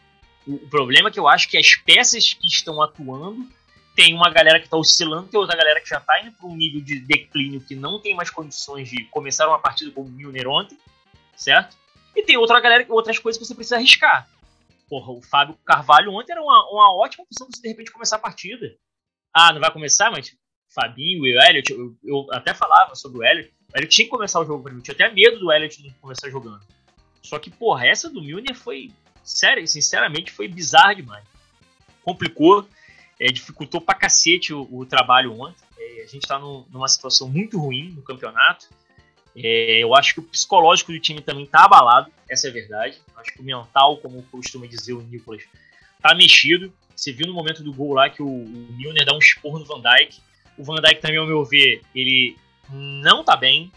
O, o problema é que eu acho que as peças que estão atuando tem uma galera que está oscilando, tem outra galera que já está indo para um nível de declínio que não tem mais condições de começar uma partida como o Milner ontem, certo? E tem outra galera, outras coisas que você precisa arriscar. Porra, o Fábio Carvalho ontem era uma, uma ótima opção pra você de repente começar a partida. Ah, não vai começar, mas Fabinho e o Elliot, eu, eu, até falava sobre o Elliot. O Elliot tinha que começar o jogo pra mim. Eu tinha até medo do Elliot não começar jogando. Só que, porra, essa do Milner foi. Sério, sinceramente, foi bizarra demais. Complicou, é, dificultou pra cacete o, o trabalho ontem. É, a gente tá no, numa situação muito ruim no campeonato. É, eu acho que o psicológico do time também tá abalado, essa é a verdade. Eu acho que o mental, como costuma dizer o Nicolas, tá mexido. Você viu no momento do gol lá que o, o Milner dá um esporro no Van Dijk. O Van Dijk também, ao meu ver, ele não tá bem.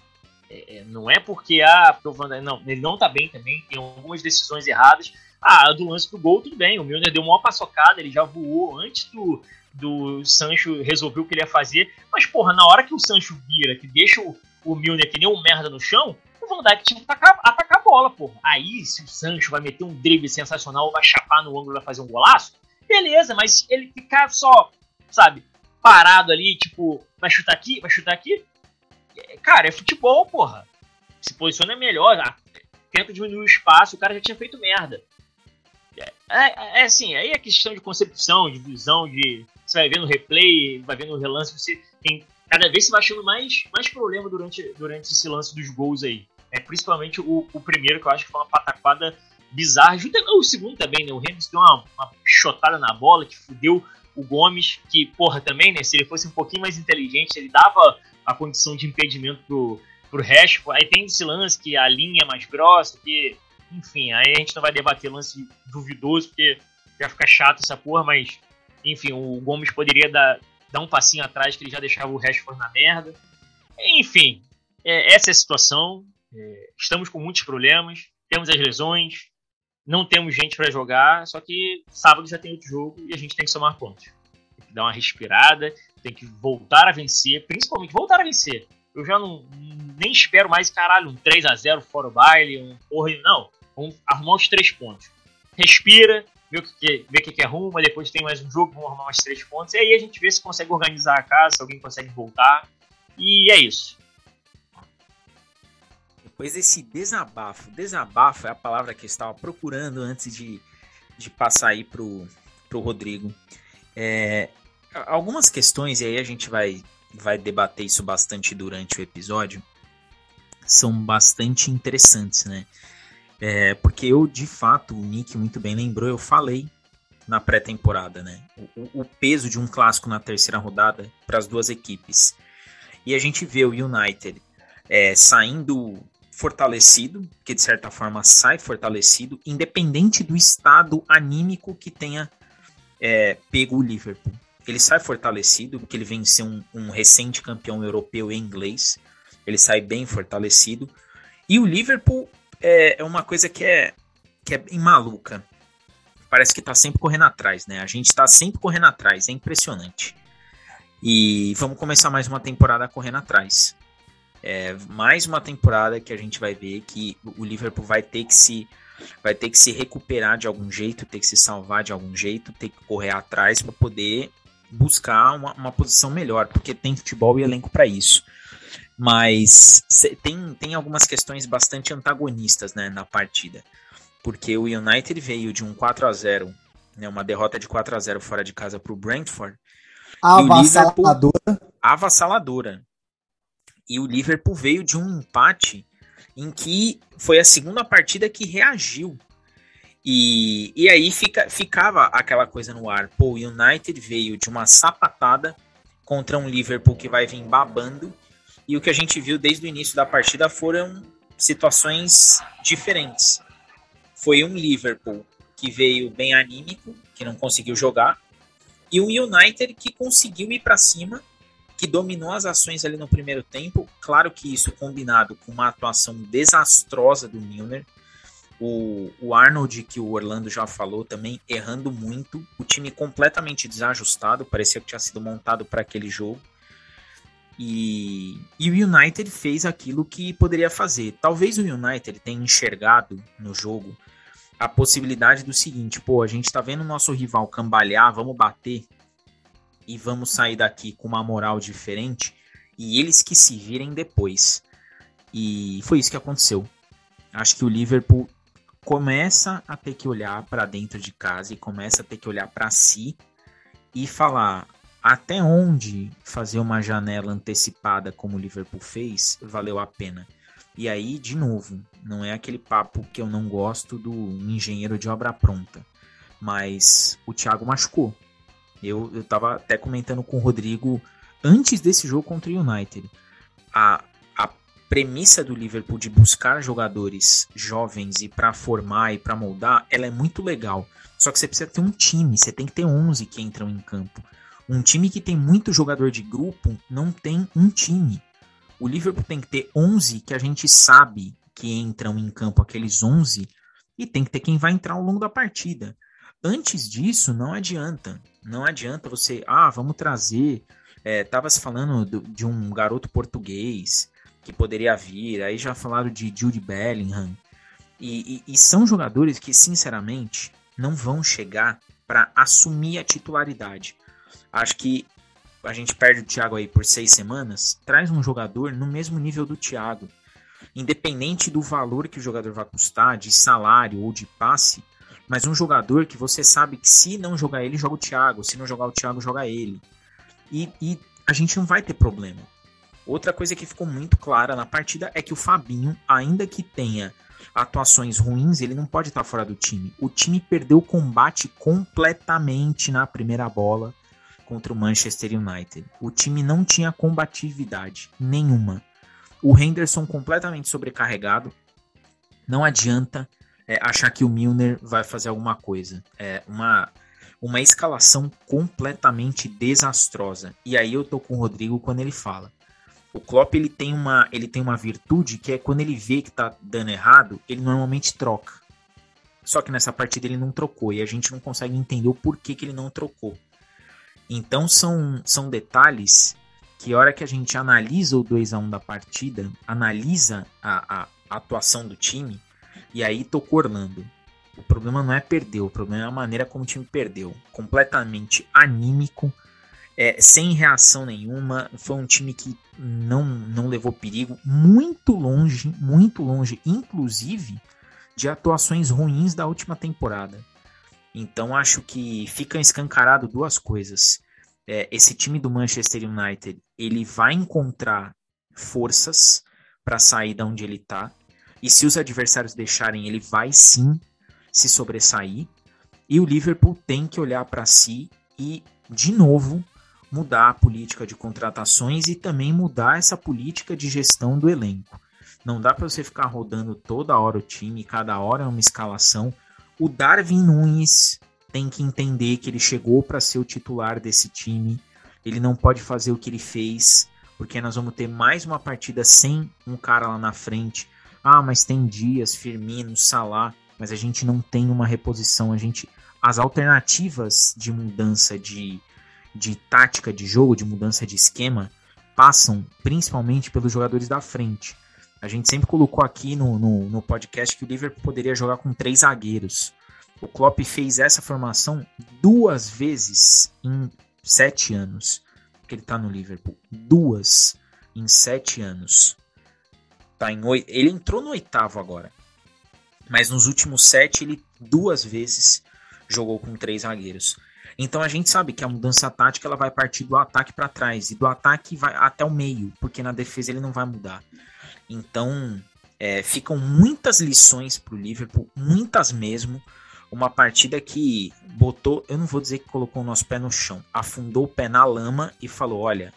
É, é não é porque, ah, porque o Van Dijk, não, ele não tá bem também, tem algumas decisões erradas. Ah, do lance do gol, tudo bem. O Milner deu uma paçocada, ele já voou antes do, do Sancho resolver o que ele ia fazer. Mas, porra, na hora que o Sancho vira, que deixa o, o Milner que nem um merda no chão, o Van Dijk tinha que atacar, atacar a bola, porra. Aí, se o Sancho vai meter um drible sensacional, vai chapar no ângulo, vai fazer um golaço, beleza, mas ele ficar só, sabe, parado ali, tipo, vai chutar aqui, vai chutar aqui, é, cara, é futebol, porra. Se posiciona melhor, ah, tenta diminuir o espaço, o cara já tinha feito merda. É, é, é, assim, aí é questão de concepção, de visão, de. Você vai vendo replay, vai vendo o relance, você tem cada vez se vai achando mais, mais problema durante, durante esse lance dos gols aí. É, principalmente o, o primeiro, que eu acho que foi uma pataquada bizarra. Junto, o segundo também, né? O Henrique deu uma, uma chotada na bola que fudeu o Gomes, que, porra, também, né? Se ele fosse um pouquinho mais inteligente, ele dava a condição de impedimento pro, pro Rashford. Aí tem esse lance que a linha é mais grossa, que, enfim, aí a gente não vai debater lance duvidoso, porque já fica chato essa porra, mas, enfim, o Gomes poderia dar, dar um passinho atrás que ele já deixava o Rashford na merda. Enfim, é, essa é a situação. É, estamos com muitos problemas, temos as lesões, não temos gente para jogar, só que sábado já tem outro jogo e a gente tem que somar pontos. Tem que dar uma respirada, tem que voltar a vencer, principalmente voltar a vencer. Eu já não nem espero mais, caralho, um 3 a 0 fora o baile, um porra, não. Vamos arrumar os três pontos. Respira, ver o que, ver o que, que arruma, depois tem mais um jogo, vamos arrumar mais três pontos, e aí a gente vê se consegue organizar a casa, se alguém consegue voltar, e é isso. Depois desse desabafo, desabafo é a palavra que eu estava procurando antes de, de passar aí pro, pro Rodrigo. É, algumas questões, e aí a gente vai, vai debater isso bastante durante o episódio, são bastante interessantes, né? É, porque eu, de fato, o Nick muito bem lembrou, eu falei na pré-temporada, né? O, o, peso de um clássico na terceira rodada para as duas equipes. E a gente vê o United é, saindo fortalecido, que de certa forma sai fortalecido, independente do estado anímico que tenha é, pego o Liverpool. Ele sai fortalecido, porque ele venceu um, um recente campeão europeu em inglês. Ele sai bem fortalecido. E o Liverpool é, é uma coisa que é, que é maluca. Parece que tá sempre correndo atrás, né? A gente tá sempre correndo atrás, é impressionante. E vamos começar mais uma temporada correndo atrás. É, mais uma temporada que a gente vai ver que o Liverpool vai ter que se vai ter que se recuperar de algum jeito, ter que se salvar de algum jeito, ter que correr atrás para poder buscar uma, uma, posição melhor, porque tem futebol e elenco para isso. Mas tem, tem algumas questões bastante antagonistas né, na partida. Porque o United veio de um 4 a 0 né, uma derrota de 4 a 0 fora de casa para o Brentford. Avassaladora. Avassaladora. E o Liverpool veio de um empate em que foi a segunda partida que reagiu. E, e aí fica, ficava aquela coisa no ar. Pô, o United veio de uma sapatada contra um Liverpool que vai vir babando. E o que a gente viu desde o início da partida foram situações diferentes. Foi um Liverpool que veio bem anímico, que não conseguiu jogar, e um United que conseguiu ir para cima que dominou as ações ali no primeiro tempo. Claro que isso combinado com uma atuação desastrosa do Milner. O, o Arnold, que o Orlando já falou também, errando muito. O time completamente desajustado, parecia que tinha sido montado para aquele jogo. E, e, o United fez aquilo que poderia fazer. Talvez o United tenha enxergado no jogo a possibilidade do seguinte: pô, a gente tá vendo o nosso rival cambalear, vamos bater e vamos sair daqui com uma moral diferente e eles que se virem depois. E foi isso que aconteceu. Acho que o Liverpool começa a ter que olhar para dentro de casa e começa a ter que olhar para si e falar até onde fazer uma janela antecipada como o Liverpool fez valeu a pena. E aí, de novo, não é aquele papo que eu não gosto do engenheiro de obra pronta, mas o Thiago machucou. Eu, eu tava até comentando com o Rodrigo antes desse jogo contra o United. A, a premissa do Liverpool de buscar jogadores jovens e para formar e para moldar, ela é muito legal. Só que você precisa ter um time, você tem que ter 11 que entram em campo. Um time que tem muito jogador de grupo não tem um time. O Liverpool tem que ter 11 que a gente sabe que entram em campo, aqueles 11, e tem que ter quem vai entrar ao longo da partida. Antes disso, não adianta. Não adianta você, ah, vamos trazer. É, tava se falando do, de um garoto português que poderia vir, aí já falaram de Jude Bellingham. E, e, e são jogadores que, sinceramente, não vão chegar para assumir a titularidade. Acho que a gente perde o Thiago aí por seis semanas, traz um jogador no mesmo nível do Thiago. Independente do valor que o jogador vai custar, de salário ou de passe, mas um jogador que você sabe que se não jogar ele, joga o Thiago, se não jogar o Thiago, joga ele. E, e a gente não vai ter problema. Outra coisa que ficou muito clara na partida é que o Fabinho, ainda que tenha atuações ruins, ele não pode estar fora do time. O time perdeu o combate completamente na primeira bola contra o Manchester United. O time não tinha combatividade nenhuma. O Henderson completamente sobrecarregado. Não adianta é, achar que o Milner vai fazer alguma coisa. É uma, uma escalação completamente desastrosa. E aí eu tô com o Rodrigo quando ele fala. O Klopp ele tem uma, ele tem uma virtude que é quando ele vê que tá dando errado, ele normalmente troca. Só que nessa partida ele não trocou e a gente não consegue entender o porquê que ele não trocou. Então são, são detalhes que a hora que a gente analisa o 2 a 1 da partida, analisa a, a, a atuação do time, e aí tocou Orlando. O problema não é perder, o problema é a maneira como o time perdeu. Completamente anímico, é, sem reação nenhuma. Foi um time que não, não levou perigo. Muito longe, muito longe, inclusive, de atuações ruins da última temporada. Então acho que fica escancarado duas coisas. É, esse time do Manchester United ele vai encontrar forças para sair da onde ele está. E se os adversários deixarem, ele vai sim se sobressair. E o Liverpool tem que olhar para si e, de novo, mudar a política de contratações e também mudar essa política de gestão do elenco. Não dá para você ficar rodando toda hora o time, cada hora é uma escalação. O Darwin Nunes tem que entender que ele chegou para ser o titular desse time. Ele não pode fazer o que ele fez, porque nós vamos ter mais uma partida sem um cara lá na frente. Ah, mas tem Dias, Firmino, Salah, mas a gente não tem uma reposição. A gente, as alternativas de mudança de de tática de jogo, de mudança de esquema, passam principalmente pelos jogadores da frente. A gente sempre colocou aqui no, no, no, podcast que o Liverpool poderia jogar com três zagueiros. O Klopp fez essa formação duas vezes em sete anos que ele está no Liverpool. Duas em sete anos. Tá em oito. Ele entrou no oitavo agora. Mas nos últimos sete, ele duas vezes jogou com três zagueiros. Então a gente sabe que a mudança tática ela vai partir do ataque para trás e do ataque vai até o meio, porque na defesa ele não vai mudar. Então é, ficam muitas lições para o Liverpool, muitas mesmo. Uma partida que botou, eu não vou dizer que colocou o nosso pé no chão, afundou o pé na lama e falou: olha,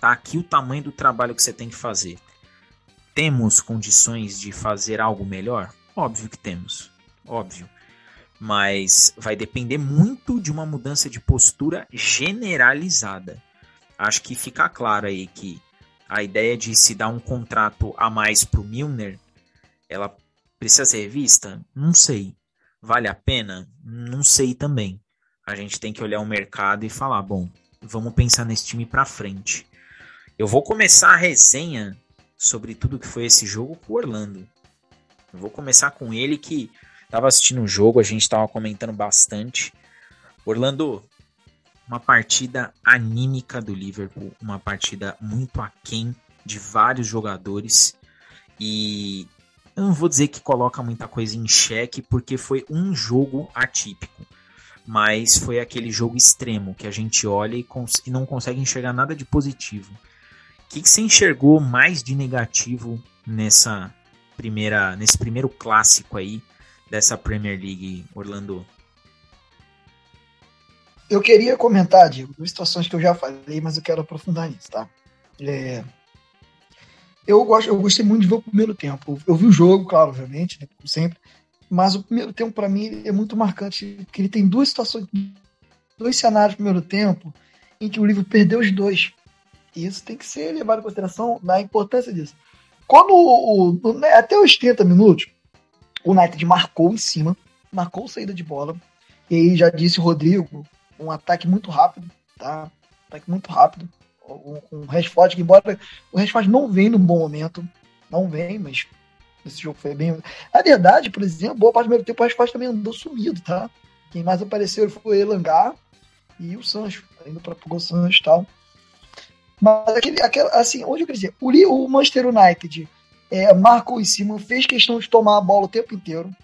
tá aqui o tamanho do trabalho que você tem que fazer. Temos condições de fazer algo melhor? Óbvio que temos, óbvio mas vai depender muito de uma mudança de postura generalizada. Acho que fica claro aí que a ideia de se dar um contrato a mais para o Milner, ela precisa ser vista? Não sei. Vale a pena? Não sei também. A gente tem que olhar o mercado e falar, bom, vamos pensar nesse time para frente. Eu vou começar a resenha sobre tudo que foi esse jogo com o Orlando. Eu vou começar com ele que Tava assistindo o jogo, a gente tava comentando bastante. Orlando, uma partida anímica do Liverpool, uma partida muito aquém de vários jogadores. E eu não vou dizer que coloca muita coisa em xeque, porque foi um jogo atípico. Mas foi aquele jogo extremo que a gente olha e, e não consegue enxergar nada de positivo. Que, que você enxergou mais de negativo nessa primeira, nesse primeiro clássico aí dessa Premier League, Orlando? Eu queria comentar, Diego, duas situações que eu já falei, mas eu quero aprofundar nisso, tá? É... Eu, gosto, eu gostei muito de ver o primeiro tempo. Eu vi o jogo, claro, obviamente, né, como sempre, mas o primeiro tempo, para mim, é muito marcante, porque ele tem duas situações, dois cenários no primeiro tempo, em que o livro perdeu os dois. Isso tem que ser levado em consideração na importância disso. Quando o, o, né, até os 30 minutos, o United marcou em cima, marcou saída de bola. E aí já disse o Rodrigo, um ataque muito rápido, tá? Ataque muito rápido. Com o Rashford, que embora o Rashford não vem num bom momento, não vem, mas esse jogo foi bem. Na verdade, por exemplo, boa parte do primeiro tempo o Rashford também andou sumido, tá? Quem mais apareceu foi o Elangar e o Sancho, indo para o Sancho e tal. Mas aquele, aquele, assim, onde eu queria dizer, o, o Manchester United é, marcou em cima, fez questão de tomar a bola o tempo inteiro,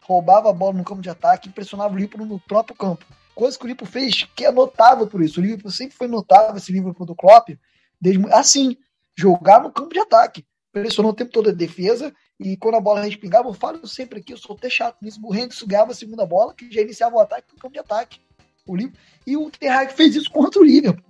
roubava a bola no campo de ataque pressionava o Liverpool no próprio campo. Coisa que o Liverpool fez, que é notável por isso. O Liverpool sempre foi notável, esse Liverpool do Klopp, desde, assim, jogar no campo de ataque. Pressionou o tempo todo a defesa e quando a bola respingava, eu falo sempre aqui, eu sou até chato nisso, o Henrique ganhava a segunda bola, que já iniciava o ataque no campo de ataque. O Liverpool, e o Terraque fez isso contra o Liverpool.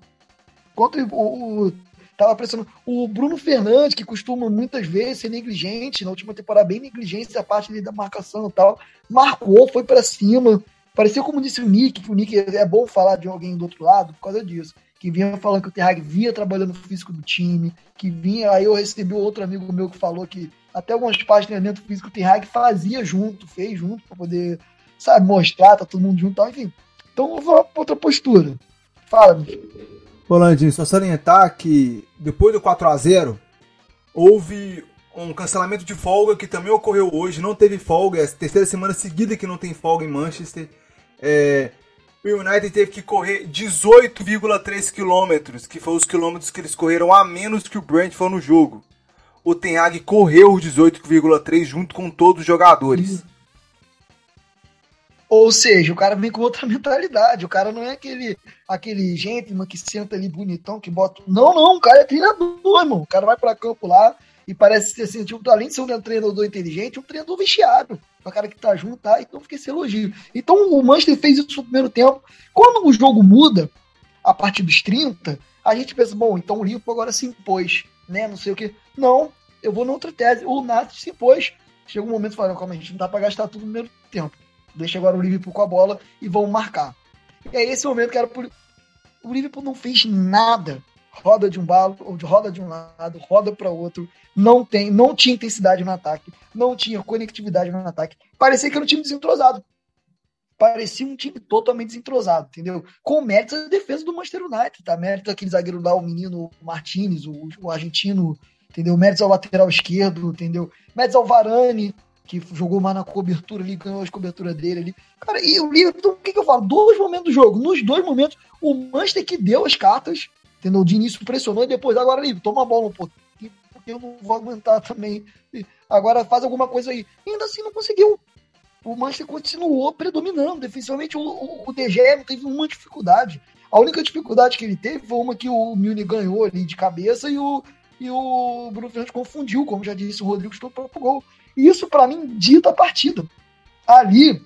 Contra o, o Tava pressionando. O Bruno Fernandes, que costuma muitas vezes ser negligente, na última temporada bem negligente a parte da marcação e tal, marcou, foi para cima. Pareceu como disse o Nick, que o Nick é bom falar de alguém do outro lado por causa disso. Que vinha falando que o Terrag vinha trabalhando o físico do time, que vinha. Aí eu recebi outro amigo meu que falou que até algumas partes de treinamento físico o Terrag fazia junto, fez junto, para poder, sabe, mostrar, tá todo mundo junto tal, enfim. Então, outra postura. Fala, meu. Rolandinho, só salientar que depois do 4 a 0 houve um cancelamento de folga que também ocorreu hoje. Não teve folga, é a terceira semana seguida que não tem folga em Manchester. É, o United teve que correr 18,3 quilômetros, que foram os quilômetros que eles correram a menos que o Brentford no jogo. O Ten Hag correu os 18,3 junto com todos os jogadores. Ou seja, o cara vem com outra mentalidade. O cara não é aquele, aquele gentleman que senta ali bonitão, que bota. Não, não, o cara é treinador, irmão. O cara vai para campo lá e parece ser assim, tipo, além de ser um treinador inteligente, um treinador vestiário. O cara que tá junto, tá? Então fica esse elogio. Então o Manchester fez isso no primeiro tempo. Quando o jogo muda, a partir dos 30, a gente pensa, bom, então o Liverpool agora se impôs, né? Não sei o que. Não, eu vou na outra tese. O Nath se impôs. Chega um momento e fala, calma, a gente não dá pra gastar tudo no primeiro tempo. Deixa agora o Liverpool com a bola e vão marcar. E é esse momento que era por... o Liverpool não fez nada. Roda de um balo, ou de roda de um lado, roda para outro. Não tem, não tinha intensidade no ataque, não tinha conectividade no ataque. Parecia que era um time desentrosado. Parecia um time totalmente desentrosado, entendeu? Com méritos da defesa do Manchester United, tá? Méritos daquele zagueiro lá, o menino Martinez, o, o argentino, entendeu? Méritos ao lateral esquerdo, entendeu? Méritos ao Varane, que jogou mais na cobertura ali, ganhou as coberturas dele ali. Cara, e o Liverpool, o que, que eu falo? Dois momentos do jogo. Nos dois momentos, o Manchester que deu as cartas, entendeu? De início pressionou e depois, agora, Liverpool, toma a bola um pouquinho, porque eu não vou aguentar também. Agora faz alguma coisa aí. Ainda assim não conseguiu. O Manchester continuou predominando. Defensivamente, o, o, o DG teve uma dificuldade. A única dificuldade que ele teve foi uma que o Milne ganhou ali de cabeça e o, e o Bruno Fernandes confundiu, como já disse o Rodrigo, estou para o gol. Isso, para mim, dita a partida. Ali,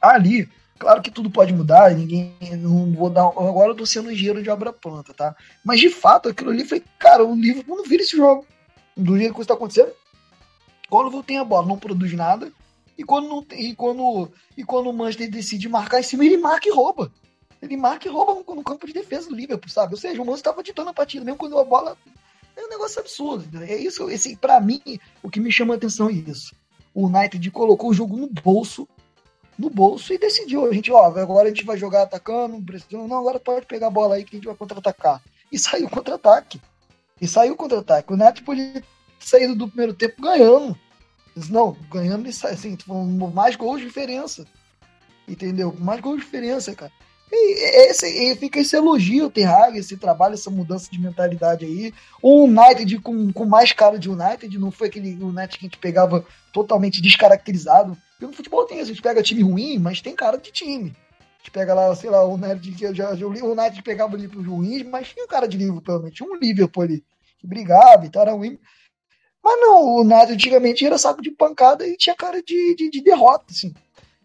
ali, claro que tudo pode mudar, ninguém. Não vou dar. Agora eu tô sendo engenheiro de obra pronta, tá? Mas de fato, aquilo ali foi. Cara, o livro não vira esse jogo. Do jeito que está acontecendo. Quando o tem a bola, não produz nada. E quando, não, e quando, e quando o Manchester decide marcar em cima, ele marca e rouba. Ele marca e rouba no, no campo de defesa do Liverpool, sabe? Ou seja, o Manchester estava ditando a partida, mesmo quando a bola é um negócio absurdo. É isso, esse, para mim, o que me chama a atenção é isso. O United colocou o jogo no bolso, no bolso e decidiu. A gente, ó, agora a gente vai jogar atacando, pressionando. Não, agora pode pegar a bola aí que a gente vai contra-atacar. E saiu contra-ataque. E saiu contra-ataque. O United podia sair do primeiro tempo ganhando. Não, ganhando e assim, mais gols de diferença. Entendeu? Mais gols de diferença, cara. E, esse, e fica esse elogio, o Terrag, esse trabalho, essa mudança de mentalidade aí. O United com, com mais cara de United, não foi aquele United que a gente pegava totalmente descaracterizado. Porque no futebol tem, a gente pega time ruim, mas tem cara de time. A gente pega lá, sei lá, o United que eu já, li, o United pegava ali pros ruins, mas tinha cara de livro, menos. Tinha um Liverpool ali que brigava e tal, era ruim. Mas não, o United antigamente era saco de pancada e tinha cara de, de, de derrota, assim.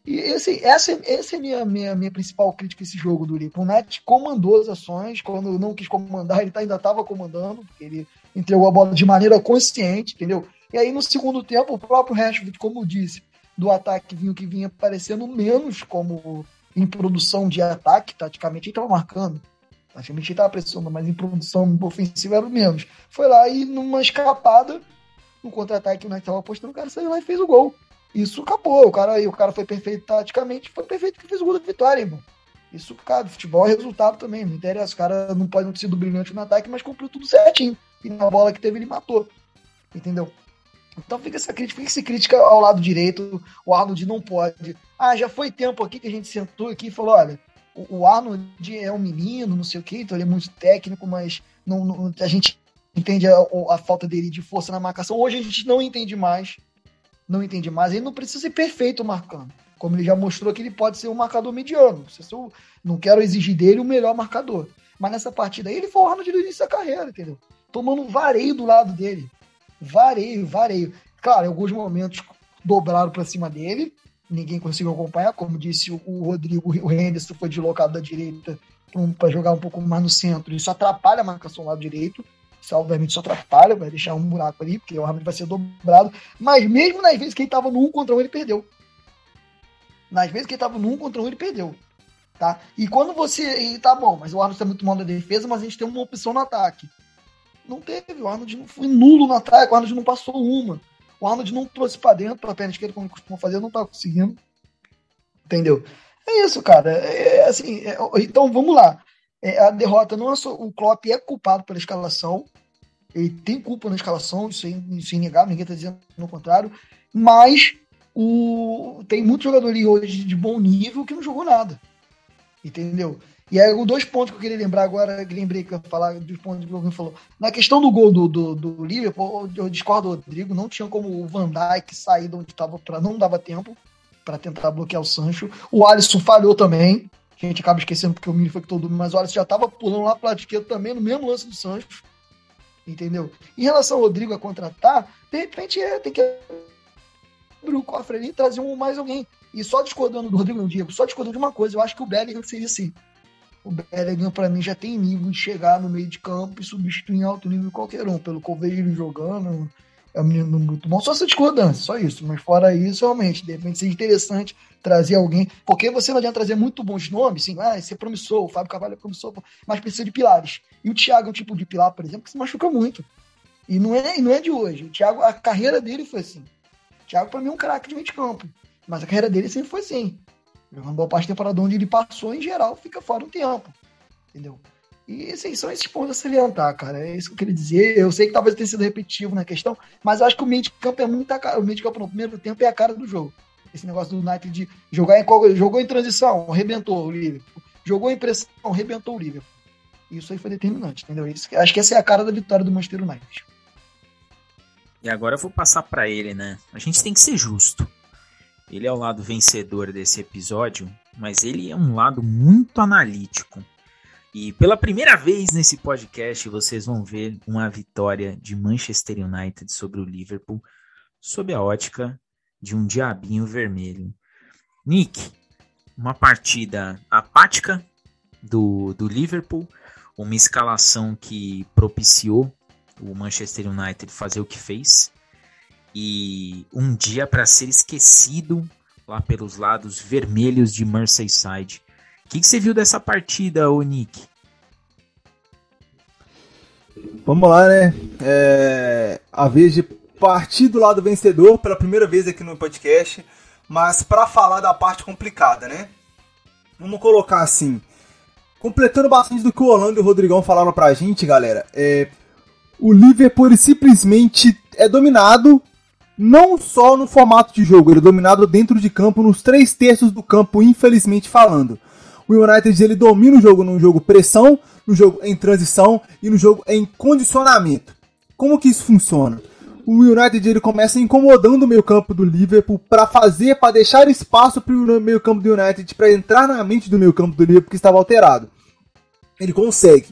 E esse, essa, essa é a minha, minha, minha principal crítica esse jogo do Liverpool. O Net comandou as ações, quando não quis comandar, ele tá, ainda estava comandando, ele entregou a bola de maneira consciente, entendeu? E aí no segundo tempo, o próprio Rashford, como eu disse, do ataque vinha que vinha aparecendo menos como em produção de ataque, taticamente ele estava marcando. Taticamente ele estava pressionando, mas em produção ofensiva era o menos. Foi lá e numa escapada, no contra-ataque o Net estava apostando, o cara saiu lá e fez o gol. Isso acabou. O cara, o cara foi perfeito taticamente, foi perfeito que fez o gol da vitória, irmão. Isso, cara, futebol é resultado também. Não interessa. O cara não pode não ter sido brilhante no ataque, mas cumpriu tudo certinho. E na bola que teve, ele matou. Entendeu? Então fica essa crítica, fica essa crítica ao lado direito. O Arnold não pode. Ah, já foi tempo aqui que a gente sentou aqui e falou: olha, o, Arnold é um menino, não sei o que, então ele é muito técnico, mas não, não a gente entende a, a, falta dele de força na marcação. Hoje a gente não entende mais não entendi. Mas ele não precisa ser perfeito marcando. Como ele já mostrou que ele pode ser um marcador mediano. Eu não quero exigir dele o melhor marcador. Mas nessa partida aí ele foi o Arnold no início da carreira, entendeu? Tomando um vareio do lado dele. Vareio, vareio. Claro, em alguns momentos dobraram para cima dele. Ninguém conseguiu acompanhar. Como disse o Rodrigo, o Henderson foi deslocado da direita para jogar um pouco mais no centro. Isso atrapalha a marcação do lado direito. Isso obviamente só atrapalha, vai deixar um buraco ali, porque o Arnold vai ser dobrado. Mas mesmo nas vezes que ele estava no 1 contra 1, ele perdeu. Nas vezes que ele estava no 1 contra 1, ele perdeu. Tá? E quando você. Tá bom, mas o Arnold está muito mal na defesa, mas a gente tem uma opção no ataque. Não teve, o Arnold não foi nulo no ataque, o Arnold não passou uma. O Arnold não trouxe para dentro, para a perna esquerda, como costuma fazer, não tá conseguindo. Entendeu? É isso, cara. É, é assim, é, então vamos lá. É, a derrota não é só. O Klopp é culpado pela escalação. Ele tem culpa na escalação, isso é, isso é inegável, ninguém está dizendo o contrário. Mas o, tem muito jogador ali hoje de bom nível que não jogou nada. Entendeu? E aí, dois pontos que eu queria lembrar agora, que lembrei que eu falar dos pontos que alguém falou. Na questão do gol do, do, do Liverpool, eu discordo do Rodrigo, não tinha como o Van Dijk sair de onde estava para não dava tempo para tentar bloquear o Sancho. O Alisson falhou também. A gente acaba esquecendo porque o Mini foi que todo mundo, mas o Alisson já estava pulando lá para esquerda também, no mesmo lance do Sancho. Entendeu? Em relação ao Rodrigo a contratar, de repente é, tem que abrir o cofre ali e trazer um, mais alguém. E só discordando do Rodrigo, não Diego, só discordando de uma coisa, eu acho que o Bellingham seria assim. O Bellingham, para mim, já tem nível de chegar no meio de campo e substituir em alto nível qualquer um. Pelo que eu vejo ele jogando, é um menino muito bom. Só essa discordância, só isso. Mas fora isso, realmente, de repente seria interessante trazer alguém. Porque você não adianta trazer muito bons nomes, assim, ah, esse é promissor, o Fábio Carvalho é promissor, mas precisa de pilares. E o Thiago é um tipo de pilar, por exemplo, que se machuca muito. E não é, não é de hoje. O Thiago, a carreira dele foi assim. O Thiago, para mim, é um craque de meio de campo. Mas a carreira dele sempre foi assim. Jogando boa parte da temporada onde ele passou, em geral, fica fora um tempo. Entendeu? E assim, são esses pontos a salientar, cara. É isso que eu queria dizer. Eu sei que talvez tenha sido repetitivo na questão, mas eu acho que o meio de campo é muito a cara. O meio de campo no primeiro tempo é a cara do jogo. Esse negócio do United de jogar em jogou em transição, arrebentou o Liverpool. Jogou em pressão, arrebentou o Liverpool. Isso aí foi determinante, entendeu? Isso, acho que essa é a cara da vitória do Manchester United. E agora eu vou passar para ele, né? A gente tem que ser justo. Ele é o lado vencedor desse episódio, mas ele é um lado muito analítico. E pela primeira vez nesse podcast vocês vão ver uma vitória de Manchester United sobre o Liverpool sob a ótica de um diabinho vermelho. Nick, uma partida apática do, do Liverpool, uma escalação que propiciou o Manchester United fazer o que fez e um dia para ser esquecido lá pelos lados vermelhos de Merseyside. O que, que você viu dessa partida, ô Nick? Vamos lá, né? É... A vez de partir do lado vencedor pela primeira vez aqui no podcast, mas para falar da parte complicada, né? Vamos colocar assim, completando bastante do que o Orlando e o Rodrigão falaram pra gente, galera. É... O Liverpool simplesmente é dominado não só no formato de jogo, ele é dominado dentro de campo, nos três terços do campo, infelizmente falando. O United ele domina o jogo no jogo pressão, no jogo em transição e no jogo em condicionamento. Como que isso funciona? O United ele começa incomodando o meio-campo do Liverpool para fazer, para deixar espaço para o meio-campo do United para entrar na mente do meio-campo do Liverpool que estava alterado. Ele consegue.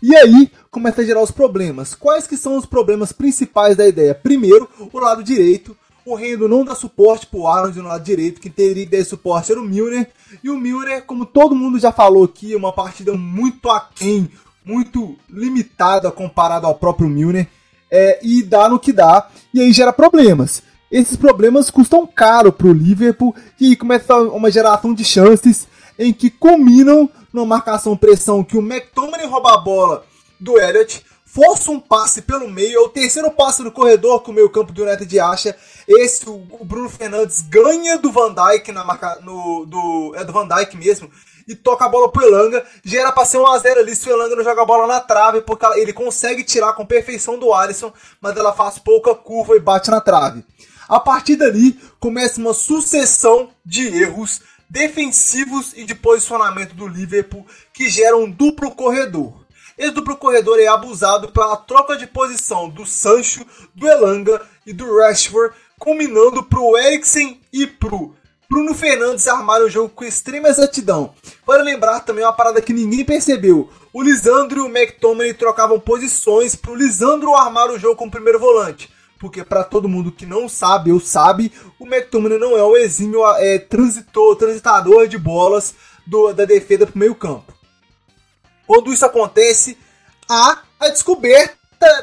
E aí começa a gerar os problemas. Quais que são os problemas principais da ideia? Primeiro, o lado direito. O Rendo não dá suporte pro Arnold no lado direito, quem teria que dar suporte era o Milner. E o Milner, como todo mundo já falou aqui, é uma partida muito aquém, muito limitada comparado ao próprio Milner. É, e dá no que dá, e aí gera problemas. Esses problemas custam caro pro Liverpool, e aí começa uma geração de chances em que combinam numa marcação-pressão que o McTominay rouba a bola do Elliott, força um passe pelo meio, é o terceiro passe no corredor que o meio campo do United acha. Esse, o Bruno Fernandes ganha do Van Dijk na marca, no, do, é do Van Dijk mesmo, e toca a bola pro Elanga, gera pra ser 1x0 ali se o Elanga não joga a bola na trave, porque ele consegue tirar com perfeição do Alisson, mas ela faz pouca curva e bate na trave. A partir dali, começa uma sucessão de erros defensivos e de posicionamento do Liverpool que geram um duplo corredor. Esse duplo corredor é abusado pela troca de posição do Sancho, do Elanga e do Rashford, combinando para o Eriksen e pro Bruno Fernandes armar o jogo com extrema exatidão. Para lembrar também uma parada que ninguém percebeu: o Lisandro e o McTominay trocavam posições para o Lisandro armar o jogo como primeiro volante porque para todo mundo que não sabe ou sabe, o McTominay não é o exímio é, transitor, transitador de bolas do, da defesa para o meio campo. Quando isso acontece, há a descoberta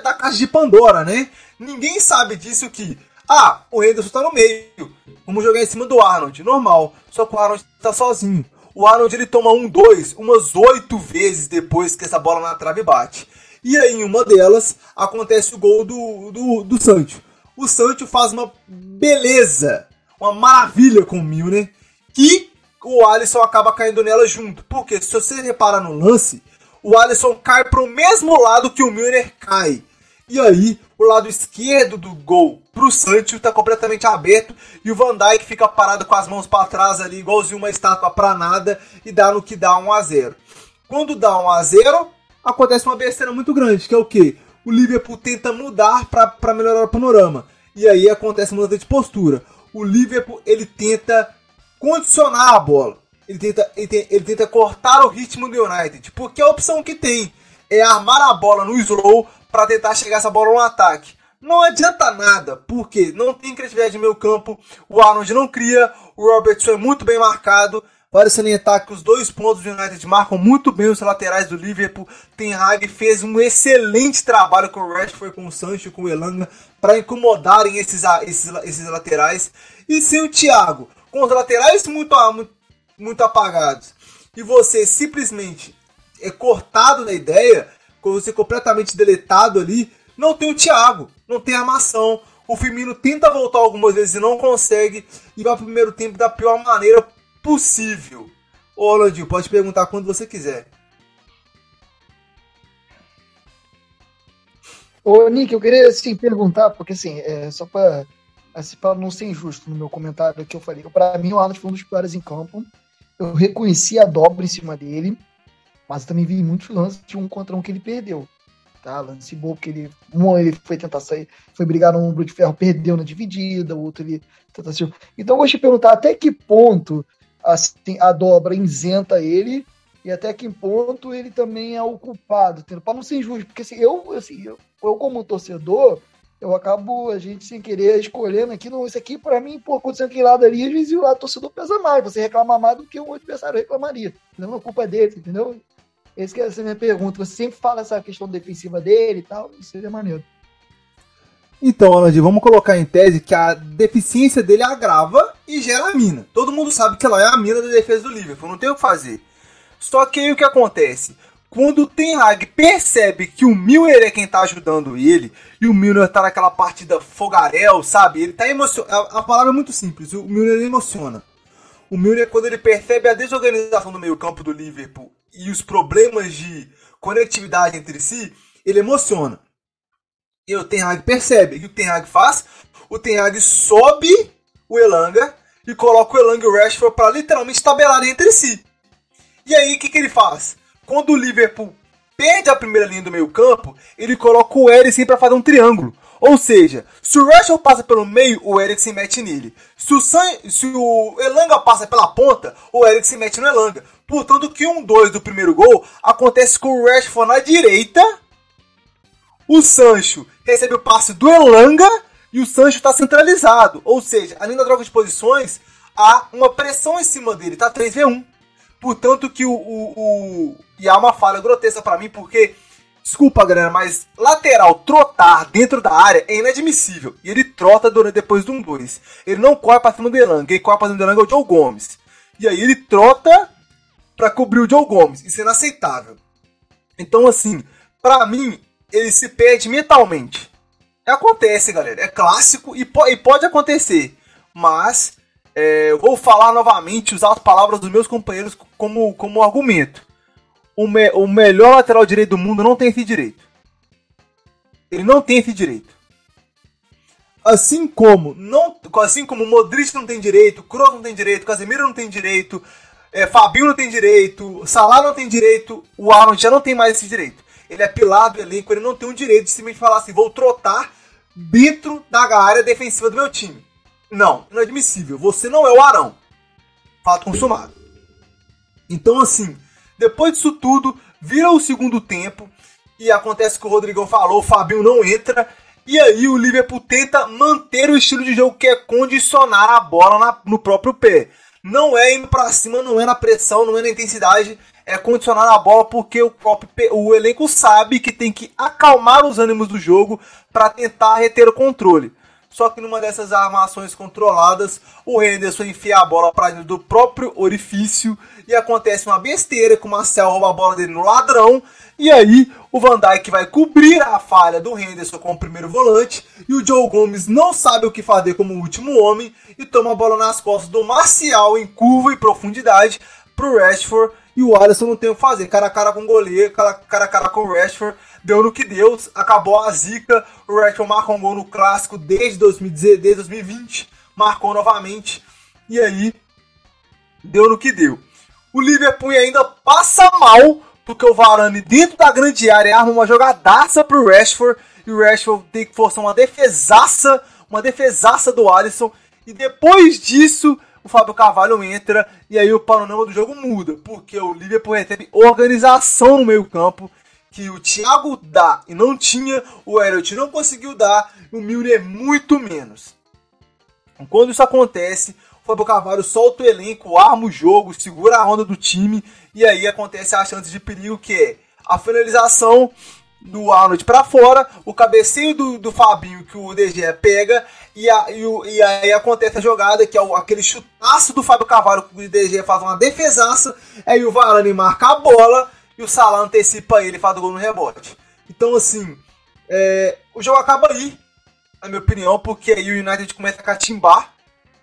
da caixa de Pandora, né? Ninguém sabe disso que, ah, o Henderson está no meio, vamos jogar em cima do Arnold, normal, só que o Arnold está sozinho. O Arnold ele toma um, dois, umas oito vezes depois que essa bola na trave bate. E aí, em uma delas, acontece o gol do, do, do Sancho. O Sancho faz uma beleza, uma maravilha com o Milner, que o Alisson acaba caindo nela junto. Porque se você reparar no lance, o Alisson cai para o mesmo lado que o Milner cai. E aí, o lado esquerdo do gol pro Sancho está completamente aberto e o Van Dijk fica parado com as mãos para trás ali, igualzinho uma estátua para nada e dá no que dá 1 a 0. Quando dá 1 a 0, acontece uma besteira muito grande, que é o que? O Liverpool tenta mudar para melhorar o panorama. E aí acontece uma mudança de postura. O Liverpool ele tenta condicionar a bola. Ele tenta, ele, tenta, ele tenta cortar o ritmo do United. Porque a opção que tem é armar a bola no slow para tentar chegar essa bola no ataque. Não adianta nada, porque não tem criatividade no meio campo, o Arnold não cria, o Robertson é muito bem marcado. Vale salientar que os dois pontos do United marcam muito bem os laterais do Liverpool. Ten Hag fez um excelente trabalho com o Rashford, com o Sancho, com o Elanga, para incomodarem esses, esses, esses laterais. E sem o Thiago, com os laterais muito, muito, apagados, e você simplesmente é cortado na ideia, com você completamente deletado ali, não tem o Thiago, não tem armação. O Firmino tenta voltar algumas vezes e não consegue. E vai pro primeiro tempo da pior maneira possível. Ô, Orlandinho, pode perguntar quando você quiser. Ô, Nick, eu queria assim, perguntar, porque assim, é, só para assim, não ser injusto no meu comentário que eu falei, para mim o Arnold foi um dos piores em campo. Eu reconheci a dobra em cima dele, mas também vi muitos lances de um contra um que ele perdeu tá? Lance bobo, porque ele, um ele foi tentar sair, foi brigar no ombro de ferro, perdeu na dividida, o outro ele tentou assim. Então eu gosto de perguntar até que ponto assim, a dobra isenta ele e até que ponto ele também é o culpado, para não ser injusto, porque assim, eu, assim, eu, eu como torcedor, eu acabo, a gente sem querer, escolhendo aqui, não, isso aqui para mim, pô, acontecendo aquele lado ali, às vezes o lado torcedor pesa mais, você reclama mais do que o adversário reclamaria, não é culpa dele, entendeu? Essa é a minha pergunta. Você sempre fala essa questão defensiva dele e tal, isso seria maneiro. Então, Alan, vamos colocar em tese que a deficiência dele agrava e gera a mina. Todo mundo sabe que ela é a mina da defesa do Liverpool, não tem o que fazer. Só que aí o que acontece? Quando o Ten Hag percebe que o Miller é quem tá ajudando ele, e o Miller tá naquela partida fogarel, sabe? Ele tá emocionado. A palavra é muito simples, o Miller emociona. O Milner, quando ele percebe a desorganização do meio-campo do Liverpool e os problemas de conectividade entre si, ele emociona. E o Ten Hag percebe. O que o Ten Hag faz? O Ten Hag sobe o Elanga e coloca o Elanga e o Rashford para literalmente tabelarem entre si. E aí, o que, que ele faz? Quando o Liverpool perde a primeira linha do meio campo, ele coloca o Eriksen para fazer um triângulo. Ou seja, se o Russell passa pelo meio, o Eriksen mete nele. Se o, San, se o Elanga passa pela ponta, o Eriksen mete no Elanga. Portanto, que um 2 do primeiro gol acontece com o Rashford na direita. O Sancho recebe o passe do Elanga e o Sancho está centralizado. Ou seja, além da troca de posições, há uma pressão em cima dele. Tá 3v1. Portanto, que o, o, o... E há uma falha grotesca para mim, porque Desculpa, galera, mas lateral trotar dentro da área é inadmissível. E ele trota durante, depois do 1-2. Ele não corre pra cima do Elanga. Quem corre pra cima do Elanga é o Joe Gomes. E aí ele trota pra cobrir o Joe Gomes. Isso é inaceitável. Então, assim, pra mim, ele se perde mentalmente. Acontece, galera. É clássico e, po e pode acontecer. Mas é, vou falar novamente, usar as palavras dos meus companheiros como, como argumento o, me, o melhor lateral direito do mundo não tem esse direito. Ele não tem esse direito. Assim como não, assim como Modric não tem direito, Kroos não tem direito, Casemiro não tem direito, é, Fabinho não tem direito, Salah não tem direito, o Arnold já não tem mais esse direito. Ele é pilado do elenco, ele não tem o direito de simplesmente falar assim, vou trotar dentro da área defensiva do meu time. Não, inadmissível. Você não é o Arão. Fato consumado. Então, assim, depois disso tudo, vira o segundo tempo e acontece que o Rodrigão falou, o Fabinho não entra. E aí o Liverpool tenta manter o estilo de jogo que é condicionar a bola na, no próprio pé. Não é indo para cima, não é na pressão, não é na intensidade, é condicionar a bola porque o próprio o elenco sabe que tem que acalmar os ânimos do jogo para tentar reter o controle. Só que numa dessas armações controladas, o Henderson enfia a bola para dentro do próprio orifício e acontece uma besteira que o Marcel rouba a bola dele no ladrão. E aí o Van Dijk vai cobrir a falha do Henderson como primeiro volante e o Joe Gomes não sabe o que fazer como último homem e toma a bola nas costas do Marcial em curva e profundidade pro Rashford e o Alisson não tem o que fazer. Cara a cara com o goleiro, cara, cara a cara com o Rashford deu no que deu, acabou a zica. O Rashford marcou um gol no clássico desde, 2010, desde 2020, marcou novamente. E aí, deu no que deu. O Liverpool ainda passa mal, porque o Varane dentro da grande área arma uma jogadaça pro Rashford. E o Rashford tem que forçar uma defesaça, uma defesaça do Alisson. E depois disso, o Fábio Carvalho entra e aí o panorama do jogo muda, porque o Liverpool recebe organização no meio-campo que o Thiago dá e não tinha, o Elliot não conseguiu dar, o Milner muito menos. Quando isso acontece, Fábio Carvalho solta o elenco, arma o jogo, segura a onda do time e aí acontece a chance de perigo que é a finalização do Arnold para fora, o cabeceio do, do Fabinho que o DG pega e, a, e, o, e aí acontece a jogada que é o, aquele chutaço do Fábio Carvalho que o DG faz uma defesaça, aí o Varane marca a bola e o Salah antecipa ele e faz o gol no rebote. Então assim, é, o jogo acaba aí, na minha opinião, porque aí o United começa a catimbar.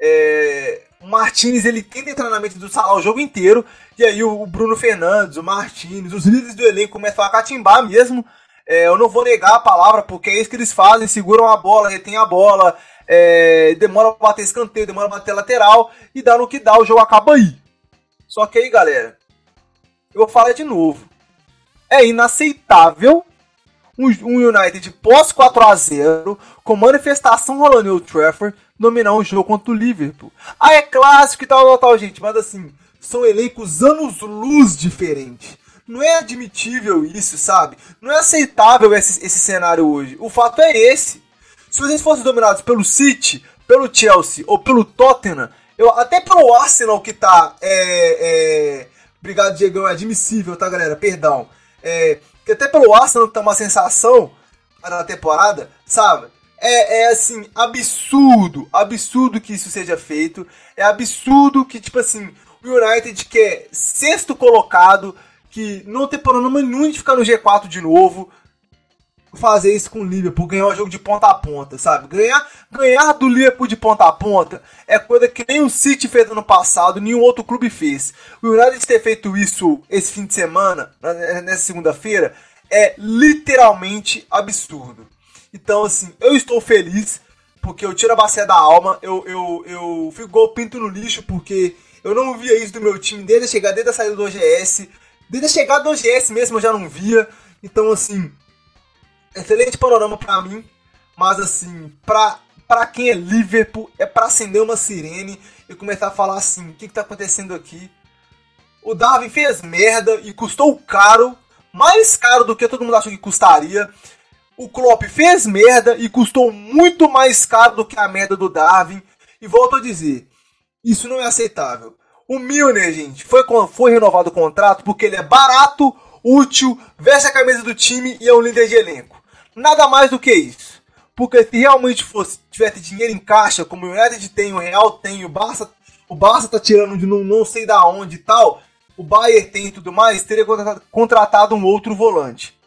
É, o Martinez ele tenta entrar na mente do Salah o jogo inteiro. E aí o Bruno Fernandes, o Martinez, os líderes do elenco começam a catimbar mesmo. É, eu não vou negar a palavra, porque é isso que eles fazem, seguram a bola, retém a bola, é, demora pra bater escanteio, demora pra bater lateral, e dá no que dá, o jogo acaba aí. Só que aí, galera, eu vou falar de novo. É inaceitável um, United pós 4 a 0 com manifestação rolando Old Trafford, dominar um jogo contra o Liverpool. Ah, é clássico e tal, tal, tal, gente, mas assim, são elencos anos-luz diferentes. Não é admitível isso, sabe? Não é aceitável esse, esse cenário hoje. O fato é esse. Se vocês fossem dominados pelo City, pelo Chelsea ou pelo Tottenham, eu, até pelo Arsenal que tá. É, é, obrigado, Diego, é admissível, tá, galera? Perdão. É, que até pelo Arsenal que tá uma sensação na temporada, sabe? É, é assim, absurdo, absurdo que isso seja feito. É absurdo que, tipo assim, o United que é sexto colocado, que não tem problema nenhum de ficar no G4 de novo, fazer isso com o Liverpool, ganhar um jogo de ponta a ponta, sabe? Ganhar, ganhar do Liverpool de ponta a ponta é coisa que nem o City fez no passado, nenhum outro clube fez. O United ter feito isso esse fim de semana, nessa segunda-feira, é literalmente absurdo. Então, assim, eu estou feliz porque eu tiro a bacia da alma, eu, eu, eu fico igual pinto no lixo porque eu não via isso do meu time desde a chegada, desde a saída do OGS, desde a chegada do OGS mesmo eu já não via. Então, assim, excelente panorama para mim, mas assim, pra, pra quem é Liverpool, é pra acender uma sirene e começar a falar assim: o que, que tá acontecendo aqui? O Darwin fez merda e custou caro, mais caro do que todo mundo achou que custaria. O Klopp fez merda e custou muito mais caro do que a merda do Darwin. E volto a dizer, isso não é aceitável. O Milner, gente, foi, foi renovado o contrato porque ele é barato, útil, veste a camisa do time e é um líder de elenco. Nada mais do que isso. Porque se realmente fosse tivesse dinheiro em caixa, como o United tem, o Real tem, o Barça, o Barça tá tirando de não, não sei da onde e tal, o Bayern tem e tudo mais, teria contratado um outro volante.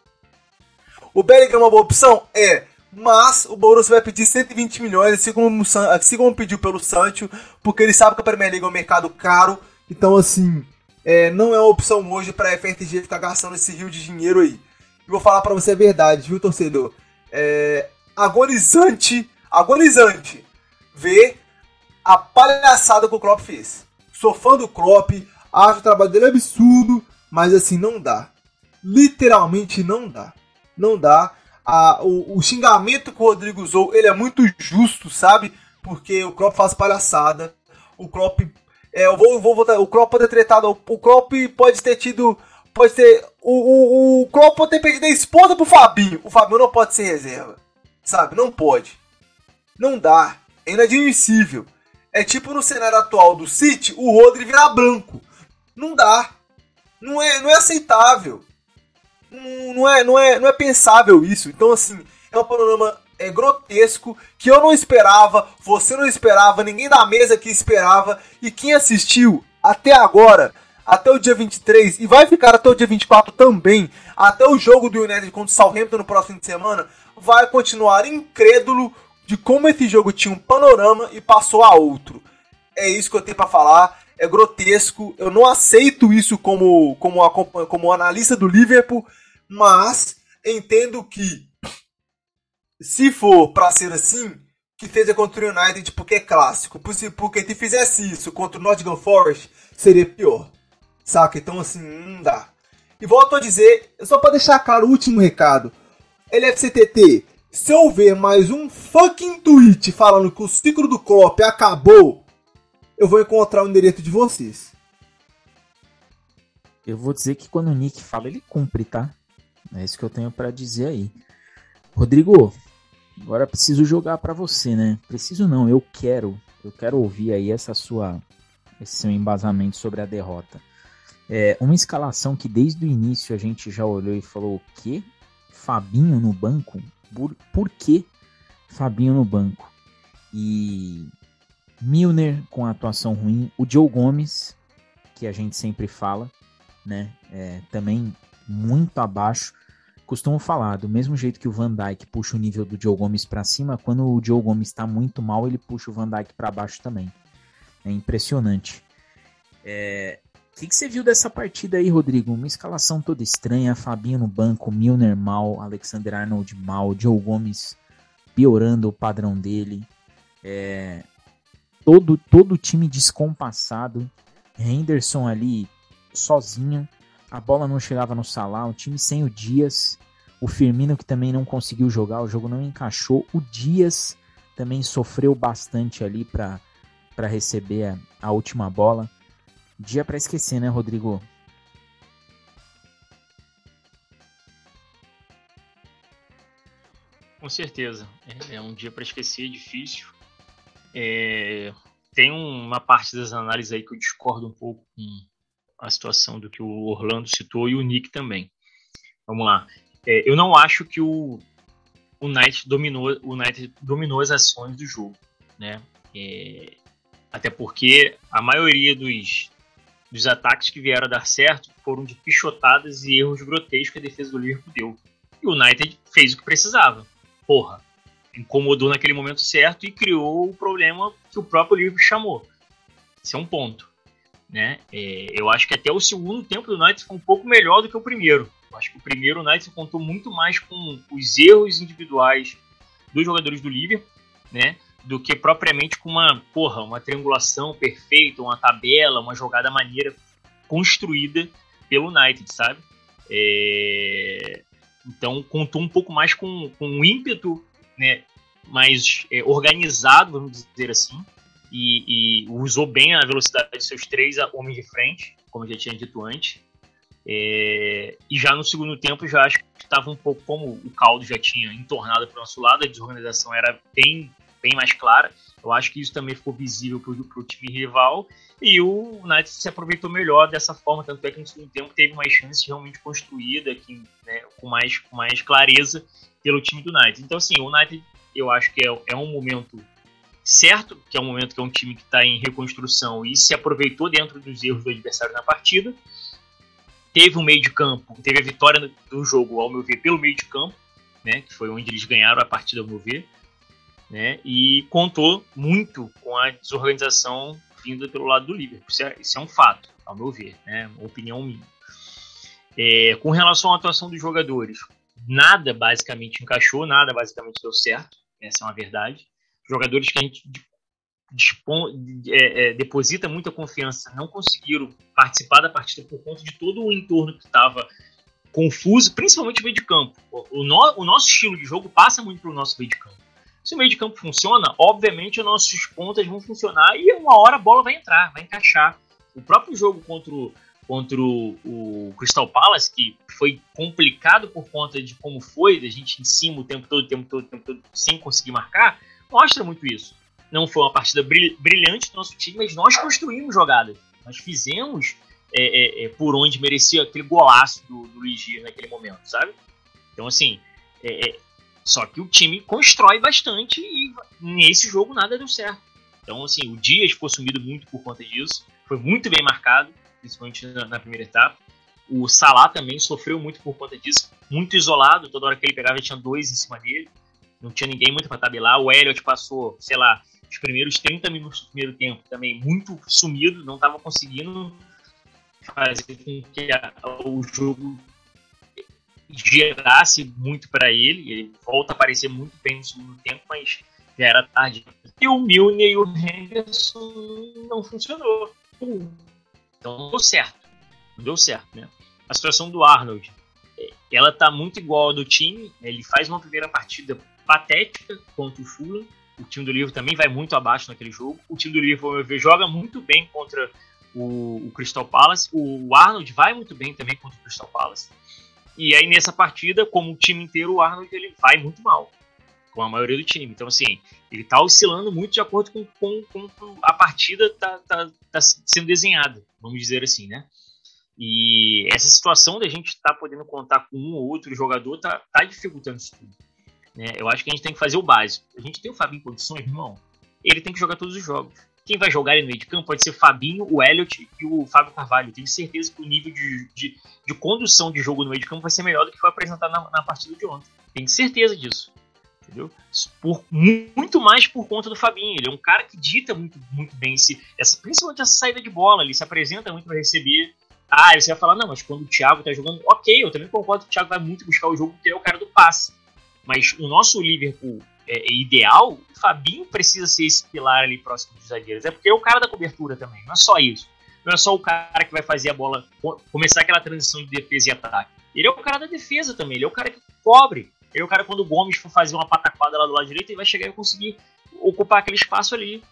O Bellingham é uma boa opção? É. Mas o Borussia vai pedir 120 milhões, assim como, assim como pediu pelo Sancho, porque ele sabe que a Premier League é um mercado caro. Então, assim, é, não é uma opção hoje para a FRTG ficar gastando esse rio de dinheiro aí. E vou falar para você a verdade, viu, torcedor? É agonizante, agonizante ver a palhaçada que o Klopp fez. Sou fã do Klopp, acho o trabalho dele absurdo, mas assim, não dá. Literalmente não dá. Não dá. A, o, o, xingamento que o Rodrigo usou, ele é muito justo, sabe? Porque o Klopp faz palhaçada. O Klopp. É, eu vou, vou votar. O Klopp pode ter tretado. O Klopp pode ter tido. Pode ter. O, o, o Klopp pode ter perdido a esposa pro Fabinho. O Fabinho não pode ser reserva. Sabe? Não pode. Não dá. É inadmissível. É tipo no cenário atual do City, o Rodri virar branco. Não dá. Não é, não é aceitável não é, não é, não é pensável isso. Então, assim, é um panorama é, grotesco que eu não esperava, você não esperava, ninguém da mesa que esperava. E quem assistiu até agora, até o dia 23, e vai ficar até o dia 24 também, até o jogo do United contra o Southampton no próximo fim de semana, vai continuar incrédulo de como esse jogo tinha um panorama e passou a outro. É isso que eu tenho para falar. É grotesco. Eu não aceito isso como, como, como analista do Liverpool mas entendo que se for para ser assim, que seja contra o United porque é clássico. Porque se fizesse isso contra o Nottingham Forest, seria pior. Saca? Então assim, não dá. E volto a dizer, só para deixar claro o último recado. LFCTT, se eu ver mais um fucking tweet falando que o ciclo do Klopp acabou, eu vou encontrar o endereço de vocês. Eu vou dizer que quando o Nick fala, ele cumpre, tá? É isso que eu tenho para dizer aí. Rodrigo, agora preciso jogar para você, né? Preciso não, eu quero. Eu quero ouvir aí essa sua esse seu embasamento sobre a derrota. É uma escalação que desde o início a gente já olhou e falou: o quê? Fabinho no banco? Por, por que Fabinho no banco? E Milner com a atuação ruim, o Joe Gomes, que a gente sempre fala, né? É, também muito abaixo. Costumo falar, do mesmo jeito que o Van Dijk puxa o nível do Joe Gomes para cima, quando o Joe Gomes está muito mal, ele puxa o Van Dijk para baixo também. É impressionante. É... O que, que, você viu dessa partida aí, Rodrigo? Uma escalação toda estranha, Fabinho no banco, Milner mal, Alexander Arnold mal, Joe Gomes piorando o padrão dele. É... Todo, todo o time descompassado. Henderson ali sozinho. A bola não chegava no Salah, o time sem o Dias. O Firmino que também não conseguiu jogar, o jogo não encaixou. O Dias também sofreu bastante ali para para receber a, a, última bola. Dia para esquecer, né, Rodrigo? Com certeza. É, é um dia para esquecer, difícil. É, tem uma parte das análises aí que eu discordo um pouco com a situação do que o Orlando citou e o Nick também. Vamos lá. É, eu não acho que o, o Knight dominou o Knight dominou as ações do jogo, né? É, até porque a maioria dos, dos ataques que vieram a dar certo foram de pichotadas e erros grotescos que a defesa do Liverpool deu. E o United fez o que precisava. Porra, incomodou naquele momento certo e criou o problema que o próprio Liverpool chamou. Esse é um ponto. Né? É, eu acho que até o segundo tempo do United foi um pouco melhor do que o primeiro. Eu acho que o primeiro o United contou muito mais com os erros individuais dos jogadores do Liverpool, né? do que propriamente com uma, porra, uma triangulação perfeita, uma tabela, uma jogada maneira construída pelo United, sabe? É... Então contou um pouco mais com, com um ímpeto né, mais é, organizado, vamos dizer assim, e, e, usou bem a velocidade de seus três homens de frente, como eu já tinha dito antes. É... E já no segundo tempo, já acho que estava um pouco como o caldo já tinha entornado para o nosso lado, a desorganização era bem bem mais clara. Eu acho que isso também ficou visível para o time rival. E o United se aproveitou melhor dessa forma, tanto é que no segundo tempo teve mais chances realmente construída, né, com, mais, com mais clareza pelo time do United. Então, assim, o United eu acho que é, é um momento certo, que é um momento que é um time que está em reconstrução e se aproveitou dentro dos erros do adversário na partida. Teve um meio de campo, teve a vitória do jogo, ao meu ver, pelo meio de campo, né, que foi onde eles ganharam a partida, ao meu ver né? E contou muito com a desorganização vinda pelo lado do Liverpool. Isso é, isso é um fato, ao meu ver, né? Opinião minha. É, com relação à atuação dos jogadores, nada basicamente encaixou, nada basicamente deu certo. Essa é uma verdade. Jogadores que a gente é, é, deposita muita confiança não conseguiram participar da partida por conta de todo o entorno que estava confuso, principalmente o meio de campo. O, o, no, o nosso estilo de jogo passa muito pelo nosso meio de campo. Se o meio de campo funciona, obviamente os nossos pontas vão funcionar e uma hora a bola vai entrar, vai encaixar. O próprio jogo contra o, contra o, o Crystal Palace, que foi complicado por conta de como foi, da gente em cima o tempo todo, o tempo todo, o tempo todo, sem conseguir marcar, mostra muito isso. Não foi uma partida brilhante do nosso time, mas nós construímos jogadas. Nós fizemos é, é, é, por onde merecia aquele golaço do, do naquele momento, sabe? Então, assim, é, é só que o time constrói bastante e nesse jogo nada deu certo. Então, assim, o Dias ficou sumido muito por conta disso. Foi muito bem marcado, principalmente na, na primeira etapa. O Salah também sofreu muito por conta disso. Muito isolado, toda hora que ele pegava tinha dois em cima dele. Não tinha ninguém muito para tabelar. O Elliot passou, sei lá, os primeiros 30 minutos do primeiro tempo também muito sumido, não estava conseguindo fazer com que a, o jogo gerasse muito para ele. Ele volta a aparecer muito bem no segundo tempo, mas já era tarde. E o Milner e o Henderson não funcionou. Então não deu certo. Não deu certo, né? A situação do Arnold, ela tá muito igual ao do time. Ele faz uma primeira partida patética contra o Fulham. O time do Liverpool também vai muito abaixo naquele jogo. O time do Liverpool, meu ver, joga muito bem contra o, o, Crystal Palace. O Arnold vai muito bem também contra o Crystal Palace. E aí nessa partida, como o time inteiro, o Arnold ele vai muito mal. Com a maioria do time. Então, assim, ele tá oscilando muito de acordo com, com, a partida tá, tá, tá sendo desenhada, vamos dizer assim, né? E essa situação da gente estar tá podendo contar com um ou outro jogador tá, tá dificultando isso tudo. Né? Eu acho que a gente tem que fazer o básico. A gente tem o Fabinho em condições, irmão. Ele tem que jogar todos os jogos. Quem vai jogar no meio de campo pode ser Fabinho, o Elliot e o Fábio Carvalho. tenho certeza que o nível de, de, de, condução de jogo no meio de campo vai ser melhor do que foi apresentado na, na partida de ontem. Tenho certeza disso. Entendeu? Por, muito mais por conta do Fabinho. Ele é um cara que dita muito, muito bem esse, essa, principalmente essa saída de bola. Ele se apresenta muito para receber. Ah, você vai falar, não, mas quando o Thiago tá jogando, ok, eu também concordo que o Thiago vai muito buscar o jogo porque é o cara do passe. Mas o nosso Liverpool é, ideal, o Fabinho precisa ser esse pilar ali próximo dos zagueiros. É porque é o cara da cobertura também, não é só isso. Não é só o cara que vai fazer a bola, começar aquela transição de defesa e ataque. Ele é o cara da defesa também, ele é o cara que cobre. Ele é o cara quando o Gomes for fazer uma pataquada lá do lado direito, ele vai chegar e conseguir ocupar aquele espaço ali.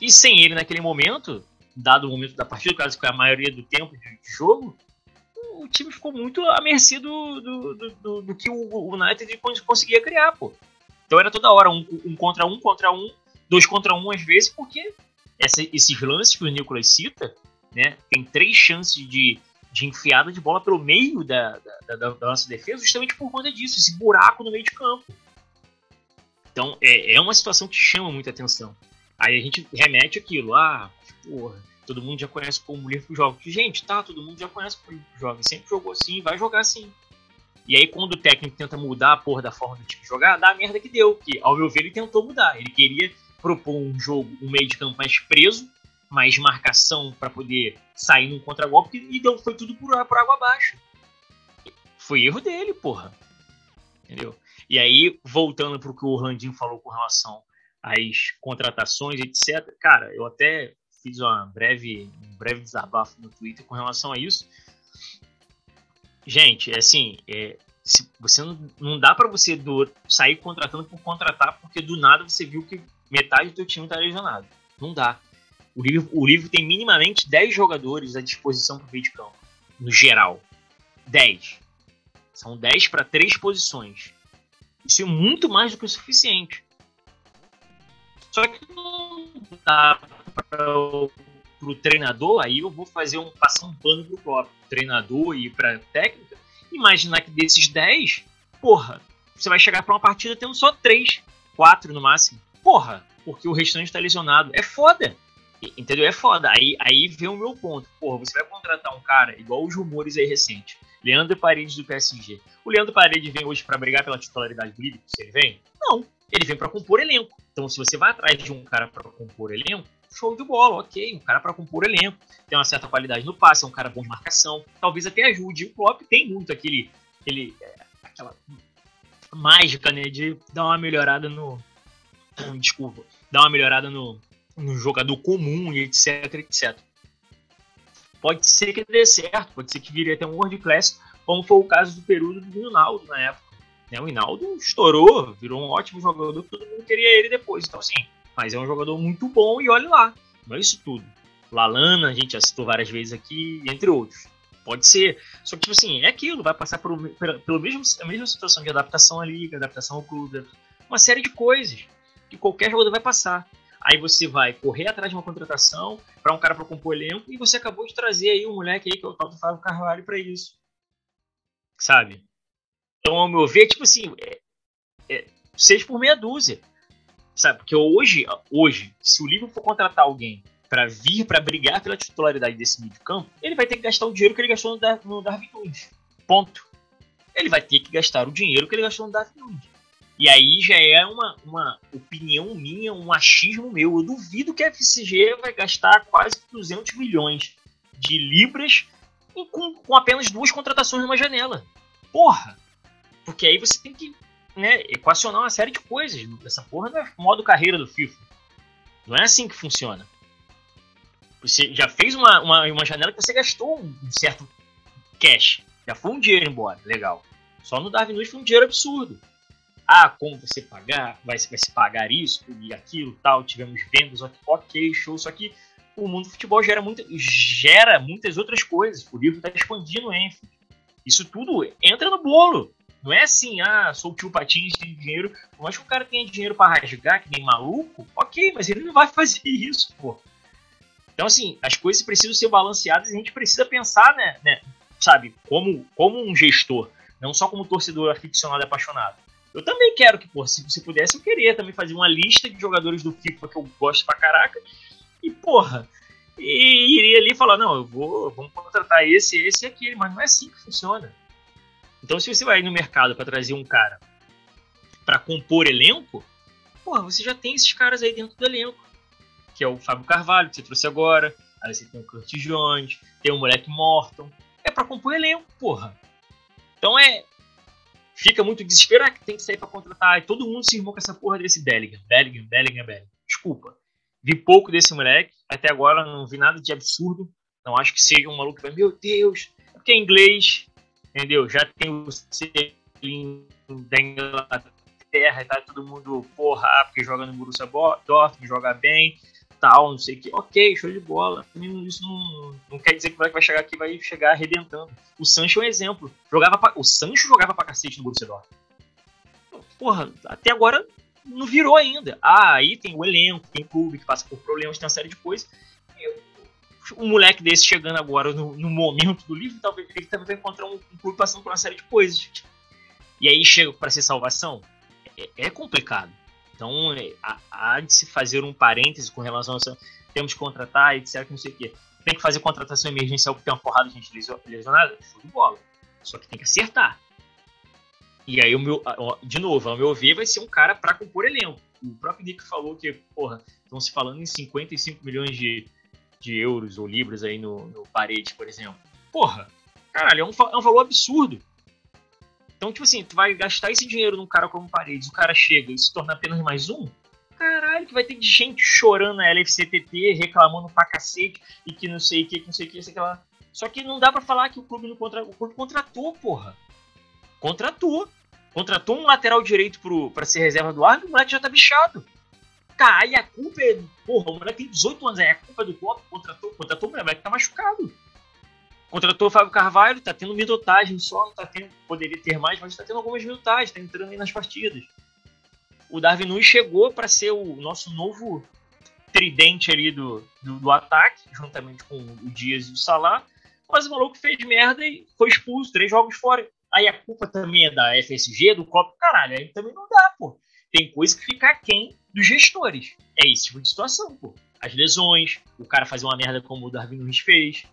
E sem ele naquele momento, dado o momento da partida, caso que a maioria do tempo de jogo, o time ficou muito à mercê do, do, do, do, que o United conseguia criar, pô. Então era toda hora um, um, contra um, contra um, dois contra um às vezes, porque essa, esses lances que o Nicolas cita, né, tem três chances de, de enfiada de bola pelo meio da, da, da, da nossa defesa, justamente por conta disso, esse buraco no meio de campo. Então é, é uma situação que chama muita atenção. Aí a gente remete aquilo, ah, porra, todo mundo já conhece como o Liverpool joga. Gente, tá, todo mundo já conhece como o Liverpool joga, sempre jogou assim, vai jogar assim. E aí, quando o técnico tenta mudar a porra da forma do time jogar, dá a merda que deu. Que, ao meu ver, ele tentou mudar. Ele queria propor um jogo, um meio de campo mais preso, mais marcação para poder sair num contra-golpe, e deu, foi tudo por, por água abaixo. Foi erro dele, porra. Entendeu? E aí, voltando pro que o Orlandinho falou com relação às contratações, etc. Cara, eu até fiz uma breve, um breve desabafo no Twitter com relação a isso. Gente, é assim, é, se, você não, não dá para você do, sair contratando por contratar, porque do nada você viu que metade do teu time tá lesionado. Não dá. O livro, o livro tem minimamente 10 jogadores à disposição para o meio de campo, no geral. 10. São 10 para 3 posições. Isso é muito mais do que o suficiente. Só que não dá para o treinador, aí eu vou fazer um passar um pano pro próprio treinador e para técnica. Imaginar que desses 10, porra, você vai chegar para uma partida tendo só 3, 4 no máximo. Porra, porque o restante tá lesionado. É foda. Entendeu? É foda. Aí, aí vem o meu ponto. Porra, você vai contratar um cara igual os rumores aí recentes. Leandro Paredes do PSG. O Leandro Paredes vem hoje para brigar pela titularidade do? Se ele vem? Não. Ele vem para compor elenco. Então, se você vai atrás de um cara para compor elenco, show de bola, ok. Um cara para compor elenco, tem uma certa qualidade no passe, é um cara bom de marcação, talvez até ajude. O Klopp tem muito aquele, aquele é, aquela mágica, né, de dar uma melhorada no, desculpa, dar uma melhorada no, no jogador comum e etc, etc. Pode ser que dê certo, pode ser que vire até um World Class, como foi o caso do Peru do Ronaldo na época. Né? O Hinaldo estourou, virou um ótimo jogador, todo mundo queria ele depois. Então, assim, mas é um jogador muito bom e olhe lá, não é isso tudo. Lalana, a gente já citou várias vezes aqui, entre outros. Pode ser. Só que, tipo assim, é aquilo, vai passar por, pelo, pelo mesmo, a mesma situação de adaptação à liga, adaptação ao clube, uma série de coisas que qualquer jogador vai passar. Aí você vai correr atrás de uma contratação para um cara para compor elenco e você acabou de trazer aí um moleque aí que é o tal do Fábio Carvalho para isso. Sabe? Então, ao meu ver, tipo assim, é, é seis por meia dúzia. Sabe? Porque hoje, hoje, se o Liverpool for contratar alguém para vir para brigar pela titularidade desse meio de campo, ele vai ter que gastar o dinheiro que ele gastou no, Dar no Darwin Nunes. Ponto. Ele vai ter que gastar o dinheiro que ele gastou no Darwin Nunes. E aí já é uma, uma opinião minha, um achismo meu. Eu duvido que a FCG vai gastar quase 200 milhões de libras com, com apenas duas contratações numa janela. Porra! Porque aí você tem que né, equacionar uma série de coisas. Essa porra não é modo carreira do FIFA. Não é assim que funciona. Você já fez uma, uma, uma janela que você gastou um certo cash. Já foi um dinheiro embora, legal. Só no Darwin Nunes foi um dinheiro absurdo. Ah, como você pagar, vai, vai se pagar isso e aquilo, tal, tivemos vendas, ok, show, só que o mundo do futebol gera, muita, gera muitas outras coisas. O livro está expandindo. Isso tudo entra no bolo. Não é assim, ah, sou tio Patins, tem dinheiro. Mas que o cara tenha dinheiro para rasgar, que nem maluco, ok, mas ele não vai fazer isso, pô. Então, assim, as coisas precisam ser balanceadas e a gente precisa pensar, né, né sabe, como, como um gestor, não só como torcedor aficionado e apaixonado. Eu também quero que, pô, se, se pudesse, eu queria também fazer uma lista de jogadores do FIFA que eu gosto pra caraca. E, porra, e iria ali falar, não, eu vou, vamos contratar esse, esse e aquele, mas não é assim que funciona. Então, se você vai no mercado para trazer um cara para compor elenco, porra, você já tem esses caras aí dentro do elenco. Que é o Fábio Carvalho, que você trouxe agora. Aí você tem o Curtis Jones, tem o moleque Morton. É para compor elenco, porra. Então é. Fica muito desesperado que tem que sair para contratar. E todo mundo se irmou com essa porra desse Bellingham. Bellingham, Bellingham, Bellingham. Desculpa. Vi pouco desse moleque. Até agora não vi nada de absurdo. Não acho que seja um maluco meu Deus, é porque é inglês, entendeu? Já tem o selinho da Inglaterra tá todo mundo, porra, ah, porque joga no Borussia Dortmund, joga bem, tal, não sei o que. Ok, show de bola. Isso não, não quer dizer que vai chegar aqui vai chegar arrebentando. O Sancho é um exemplo. Jogava pra, o Sancho jogava pra cacete no Borussia Dortmund. Porra, até agora não virou ainda. Ah, aí tem o elenco, tem o clube que passa por problemas, tem uma série de coisas um moleque desse chegando agora no, no momento do livro, talvez ele também vai encontrar um, um clube passando por uma série de coisas. E aí chega para ser salvação. É, é complicado. Então é, há, de se fazer um parêntese com relação a temos que contratar, etc. Não sei o quê. Tem que fazer contratação emergencial porque tem uma porrada de gente lesionada? Show de bola. Só que tem que acertar. E aí, o meu, de novo, ao meu ver, vai ser um cara para compor elenco. O próprio Nick falou que, porra, estão se falando em 55 milhões de, de euros ou libras aí no, no parede, por exemplo. Porra, caralho, é um, é um valor absurdo. Então, tipo assim, tu vai gastar esse dinheiro num cara como Paredes, o cara chega e se torna apenas mais um? Caralho, que vai ter gente chorando na LFCTT, reclamando pra cacete, e que não sei o que, que não sei o que, sei que lá. Só que não dá para falar que o clube não contra... o clube contratou, porra. Contratou. Contratou um lateral direito pro, pra ser reserva do árbitro, o moleque já tá bichado. Aí a culpa é. Porra, o moleque tem 18 anos, aí a culpa é do Klopp, contratou, contratou o moleque tá machucado. Contratou o Fábio Carvalho, tá tendo minutagem só, não tá tendo, poderia ter mais, mas tá tendo algumas minutagens, tá entrando aí nas partidas. O Darwin Nunes chegou para ser o nosso novo tridente ali do, do, do, ataque, juntamente com o Dias e o Salah, mas o maluco fez merda e foi expulso, três jogos fora. Aí a culpa também é da FSG, do Klopp, caralho, aí também não dá, pô. Tem coisa que fica quem dos gestores. É esse tipo de situação, pô. As lesões, o cara fazer uma merda como o Darwin Nunes fez.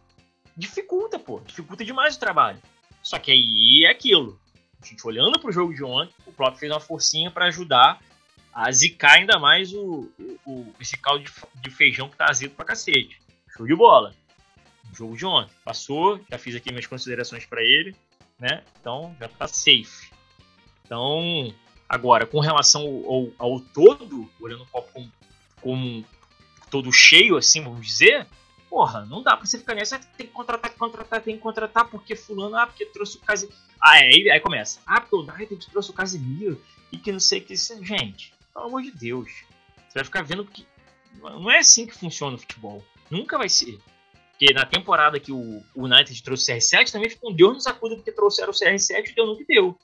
Dificulta, pô. Dificulta demais o trabalho. Só que aí é aquilo. A gente olhando pro jogo de ontem, o Klopp fez uma forcinha para ajudar a zicar ainda mais o, o, esse caldo de, de, feijão que tá azedo pra cacete. Show de bola. O jogo de ontem. Passou, já fiz aqui minhas considerações para ele, né? Então já tá safe. Então, Agora, com relação ao, ao, todo, olhando o copo como, como todo cheio, assim, vamos dizer, porra, não dá pra você ficar nessa, tem que contratar, contratar, tem que contratar, porque fulano, ah, porque trouxe o Casemiro. Ah, é, aí, aí começa. Ah, porque o United trouxe o Casemiro e que não sei o que. Gente, pelo amor de Deus. Você vai ficar vendo que não é assim que funciona o futebol. Nunca vai ser. Porque na temporada que o United trouxe o CR7, também ficou um Deus nos acuda porque trouxeram o CR7 e deu no que deu.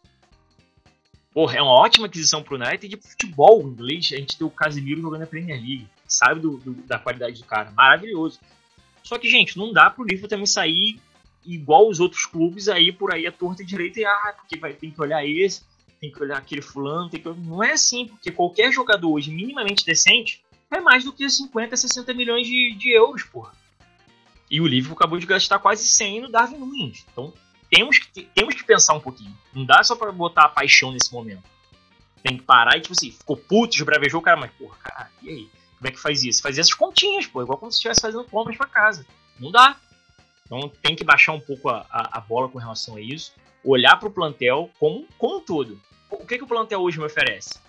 Porra, é uma ótima aquisição pro United de futebol inglês. A gente tem o Casemiro jogando na Premier League. Sabe do, do, da qualidade do cara. Maravilhoso. Só que, gente, não dá pro Liverpool também sair igual os outros clubes aí por aí a torta direita e ah, porque vai, tem que olhar esse, tem que olhar aquele fulano, tem que... Não é assim, porque qualquer jogador hoje minimamente decente é mais do que 50, 60 milhões de, de euros, porra. E o Liverpool acabou de gastar quase 100 no Darwin Nunes. Então, temos que, temos que pensar um pouquinho. Não dá só pra botar a paixão nesse momento. Tem que parar e, tipo assim, ficou puto, esbravejou o cara, mas, porra, cara, e aí? Como é que faz isso? Fazer essas continhas, pô, igual como se estivesse fazendo compras para casa. Não dá. Então tem que baixar um pouco a, a, a bola com relação a isso. Olhar para o plantel como, como um todo. O que, que o plantel hoje me oferece?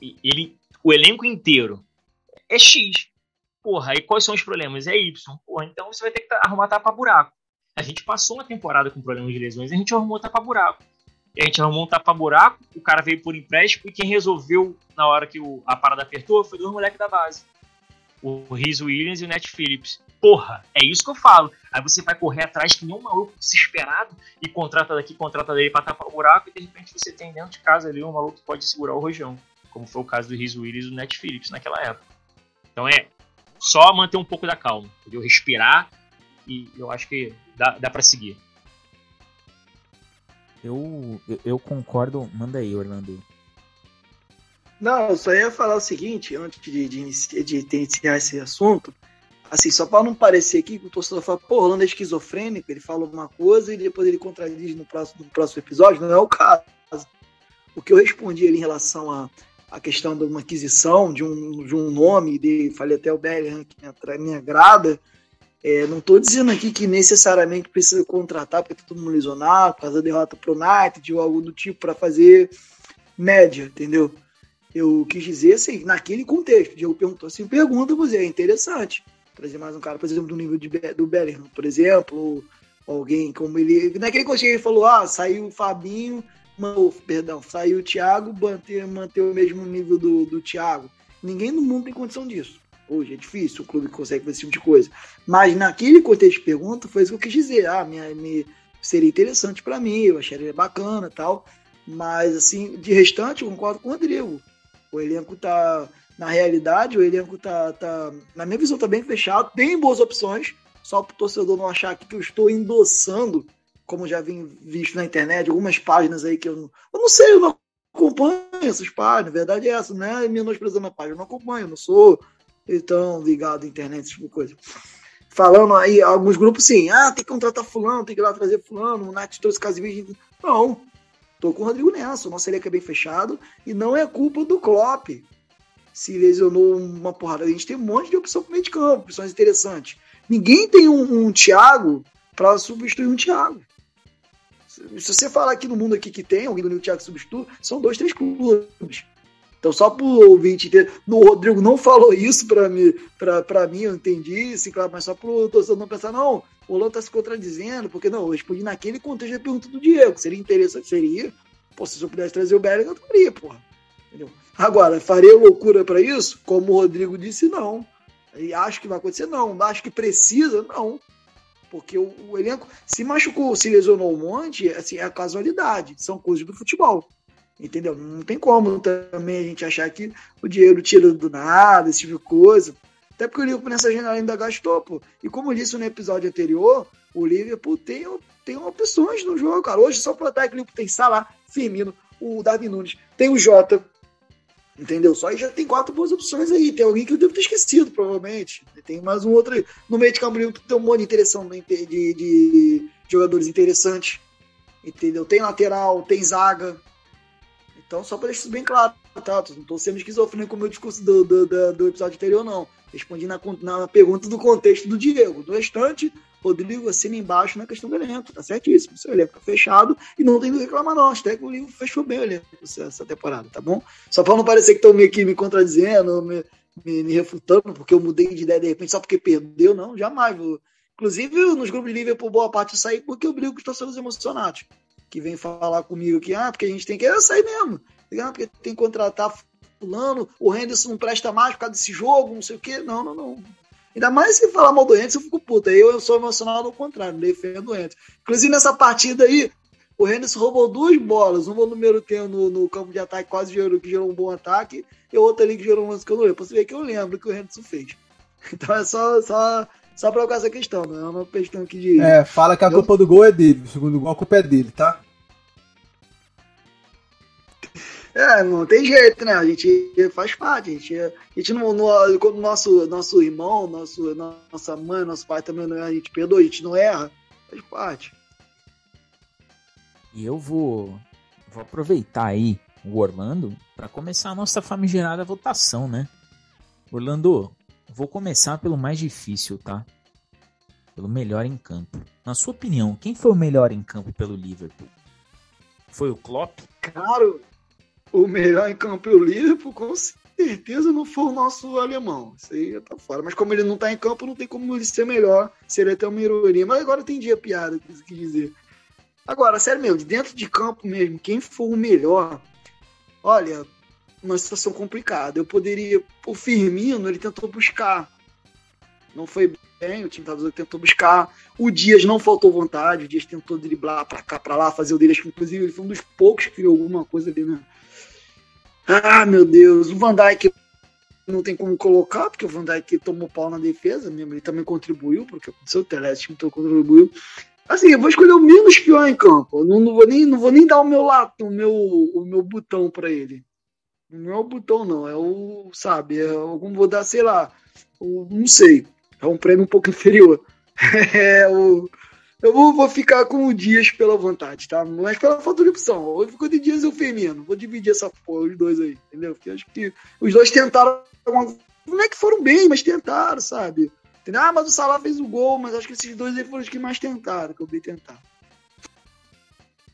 Ele, o elenco inteiro é X. Porra, aí quais são os problemas? É Y. Porra, então você vai ter que arrumar tapa buraco. A gente passou uma temporada com problemas de lesões e a gente arrumou tapa buraco. E a gente arrumou um tapa-buraco, o cara veio por empréstimo e quem resolveu na hora que o, a parada apertou foi dois moleques da base. O Riz Williams e o Net Phillips. Porra, é isso que eu falo. Aí você vai correr atrás que nem um maluco desesperado e contrata daqui, contrata dele pra tapar o buraco e de repente você tem dentro de casa ali um maluco que pode segurar o rojão. Como foi o caso do Riz Williams e do Net Phillips naquela época. Então é só manter um pouco da calma, entendeu? Respirar e eu acho que dá, dá para seguir. Eu, eu, concordo. Manda aí, Orlando. Não, eu só ia falar o seguinte, antes de, de, iniciar, de iniciar esse assunto, assim, só para não parecer aqui que o torcedor fala, pô, Orlando é esquizofrênico, ele fala uma coisa e depois ele contradiz no próximo, no próximo episódio, não é o caso. O que eu respondi ali em relação à a, a, questão de uma aquisição de um, de um nome, de, falei até o Bellingham, que me, me agrada, é, não estou dizendo aqui que necessariamente precisa contratar porque tá todo mundo lesionado, por causa da derrota pro United ou algo do tipo para fazer média, entendeu? Eu quis dizer assim, naquele contexto. O Diego perguntou assim, pergunta, você é interessante. Trazer mais um cara, por exemplo, do nível de, do Bellingham, por exemplo, alguém como ele. Naquele contexto ele falou: ah, saiu o Fabinho, perdão, saiu o Thiago, manter, manter o mesmo nível do, do Thiago. Ninguém no mundo tem condição disso. Hoje é difícil, o clube consegue fazer esse tipo de coisa. Mas naquele contexto de pergunta, foi isso que eu quis dizer. Ah, minha, me, seria interessante para mim, eu acharia bacana tal. Mas, assim, de restante, eu concordo com o Rodrigo. O elenco tá, na realidade, o elenco tá, tá na minha visão, tá bem fechado. Tem boas opções, só para o torcedor não achar que eu estou endossando, como já vim visto na internet, algumas páginas aí que eu não, eu não sei, eu não acompanho essas páginas. Verdade é essa, não é menosprezando a página, eu não acompanho, eu não sou estão ligados à internet, tipo coisa. Falando aí, alguns grupos sim, ah, tem que contratar fulano, tem que ir lá trazer fulano, o Nath trouxe Casimiro. Não, tô com o Rodrigo nessa, o nosso elenco é bem fechado e não é culpa do Klopp. Se lesionou uma porrada, a gente tem um monte de opção pro meio de campo, opções interessantes. Ninguém tem um, um Thiago para substituir um Thiago. Se você falar aqui no mundo aqui que tem alguém do Thiago substitui, são dois, três clubes. Então, só para o ouvinte o Rodrigo não falou isso para mim, pra, mim, eu entendi, sim, claro, mas só para o torcedor não pensar, não, o Lolo está se contradizendo, porque não, eu respondi naquele contexto da pergunta do Diego, seria interessante, seria, pô, se eu pudesse trazer o Bellingham, eu faria, porra. Entendeu? Agora, faria loucura para isso? Como o Rodrigo disse, não. E acho que vai acontecer, não. Acho que precisa, não. Porque o, o elenco se machucou, se lesionou um monte, assim, é a casualidade, são coisas do futebol. Entendeu? Não tem como também a gente achar que o dinheiro tira do nada, esse tipo de coisa. Até porque o Liverpool nessa janela ainda gastou, pô. E como eu disse no episódio anterior, o Liverpool tem, tem opções no jogo, cara. Hoje, só pro ataque, o Liverpool tem Salah, Firmino, o Davi Nunes, tem o Jota, entendeu? Só aí já tem quatro boas opções aí. Tem alguém que eu devo ter esquecido, provavelmente. Tem mais um outro aí. No meio de campo, tem um monte de interessante de, de, de jogadores interessantes, entendeu? Tem lateral, tem zaga, então, só para deixar isso bem claro, tá? Não estou sendo esquizofrênico com o meu discurso do, do, do, do, episódio anterior, não. Respondi na, na pergunta do contexto do Diego. Do restante, Rodrigo assina embaixo na questão do elenco, tá certíssimo. Seu elenco tá fechado e não tem do que reclamar, não. Até que o livro fechou bem o elenco essa temporada, tá bom? Só para não parecer que estão meio que me contradizendo, me, me, me, refutando, porque eu mudei de ideia de repente só porque perdeu, não, jamais. Vou. Inclusive, nos grupos de Liverpool, boa parte eu saí porque eu brigo com os torcedores emocionados que vem falar comigo que, ah, porque a gente tem que é sair mesmo. Ah, porque tem que contratar fulano, o Henderson não presta mais por causa desse jogo, não sei o quê. Não, não, não. Ainda mais se falar mal do Henderson, eu fico puta. Eu, eu sou emocionado ao contrário, defendo o Henderson. Inclusive, nessa partida aí, o Henderson roubou duas bolas. Uma no número tempo no, no campo de ataque, quase gerou, que gerou um bom ataque, e outra ali que gerou um lance que eu não lembro. Você ver que eu lembro que o Henderson fez. Então é só, só, só pra colocar essa questão, não é uma questão aqui de. É, fala que a culpa do gol é dele. O segundo gol, a culpa é dele, tá? É, não tem jeito, né? A gente faz parte. A gente, a gente não, não, quando nosso, nosso irmão, nosso, nossa mãe, nosso pai também não é, a gente perdoa, a gente não erra, faz parte. E eu vou, vou aproveitar aí o Orlando para começar a nossa famigerada votação, né? Orlando, vou começar pelo mais difícil, tá? Pelo melhor em campo. Na sua opinião, quem foi o melhor em campo pelo Liverpool? Foi o Klopp? Claro, o melhor em campo é o Liverpool, com certeza não foi o nosso alemão. Isso aí já tá fora. Mas como ele não tá em campo, não tem como ele ser melhor. Seria até uma ironia. Mas agora entendi a piada que você quis dizer. Agora, sério mesmo, dentro de campo mesmo, quem for o melhor, olha, uma situação complicada. Eu poderia. O Firmino, ele tentou buscar. Não foi bem, o time tava tentou buscar. O Dias não faltou vontade, o Dias tentou driblar pra cá, pra lá, fazer o dele. Acho que inclusive ele foi um dos poucos que criou alguma coisa ali, né? Ah, meu Deus, o Van Dijk não tem como colocar, porque o Van Dijk tomou pau na defesa mesmo, ele também contribuiu, porque aconteceu, o Teleste contribuiu. Assim, eu vou escolher o menos pior em campo. Não, não, vou nem, não vou nem dar o meu lato, o meu, o meu botão para ele. Não é o botão, não. É o, sabe, é algum, vou dar, sei lá, o, não sei. É um prêmio um pouco inferior. é o. Eu vou, vou, ficar com o Dias pela vontade, tá? Mas pela falta de opção. Eu fico de Dias e o Firmino. Vou dividir essa porra, os dois aí, entendeu? Porque acho que os dois tentaram. Não é que foram bem, mas tentaram, sabe? Ah, mas o Salah fez o gol, mas acho que esses dois aí foram os que mais tentaram, que eu vi tentar.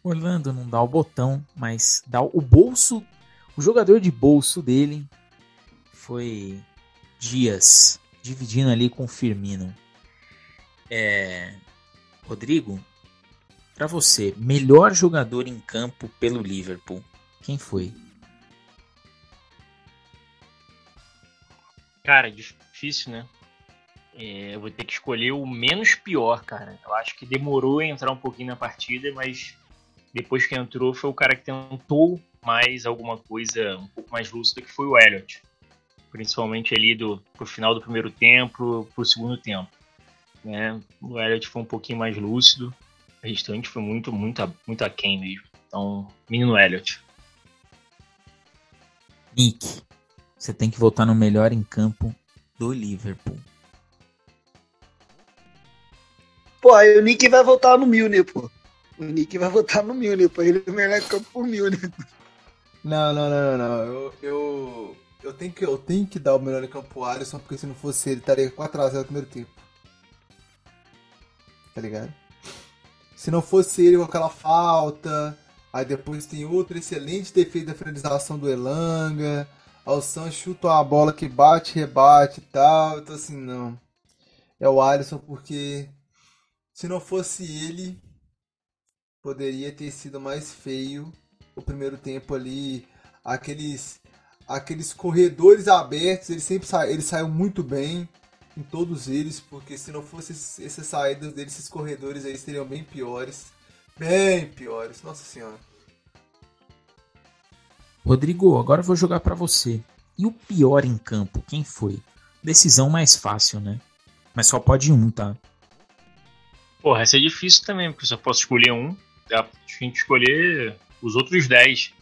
Orlando não dá o botão, mas dá o bolso. O jogador de bolso dele foi Dias, dividindo ali com Firmino. É, Rodrigo, para você, melhor jogador em campo pelo Liverpool, quem foi? Cara, difícil, né? É, eu vou ter que escolher o menos pior, cara. Eu acho que demorou a entrar um pouquinho na partida, mas depois que entrou foi o cara que tentou mais alguma coisa um pouco mais lúcida, que foi o Elliot. Principalmente ali do, pro final do primeiro tempo, pro segundo tempo. Né? O Elliot foi um pouquinho mais lúcido, o restante foi muito, muito, muito aquém mesmo. Então, menino Elliot. Nick, você tem que voltar no melhor em campo do Liverpool. Pô, aí o Nick vai voltar no Milner, pô. O Nick vai votar no Milner, pô. Ele é o melhor campo por Milner. Não, não, não, não. Eu, eu, eu, tenho que, eu tenho que dar o melhor em campo Alisson, porque se não fosse ele, estaria 4x0 no primeiro tempo. Tá ligado? Se não fosse ele com aquela falta, aí depois tem outra excelente defesa da finalização do Elanga. O Sancho chuta uma bola que bate, rebate e tal. Então assim, não. É o Alisson porque se não fosse ele, poderia ter sido mais feio o primeiro tempo ali. Aqueles aqueles corredores abertos, ele sempre sa ele saiu muito bem em todos eles, porque se não fosse essas saídas deles, esses corredores aí seriam bem piores. Bem piores, nossa senhora. Rodrigo, agora eu vou jogar para você. E o pior em campo, quem foi? Decisão mais fácil, né? Mas só pode um, tá? Porra, essa é difícil também, porque eu só posso escolher um. A gente escolher os outros 10.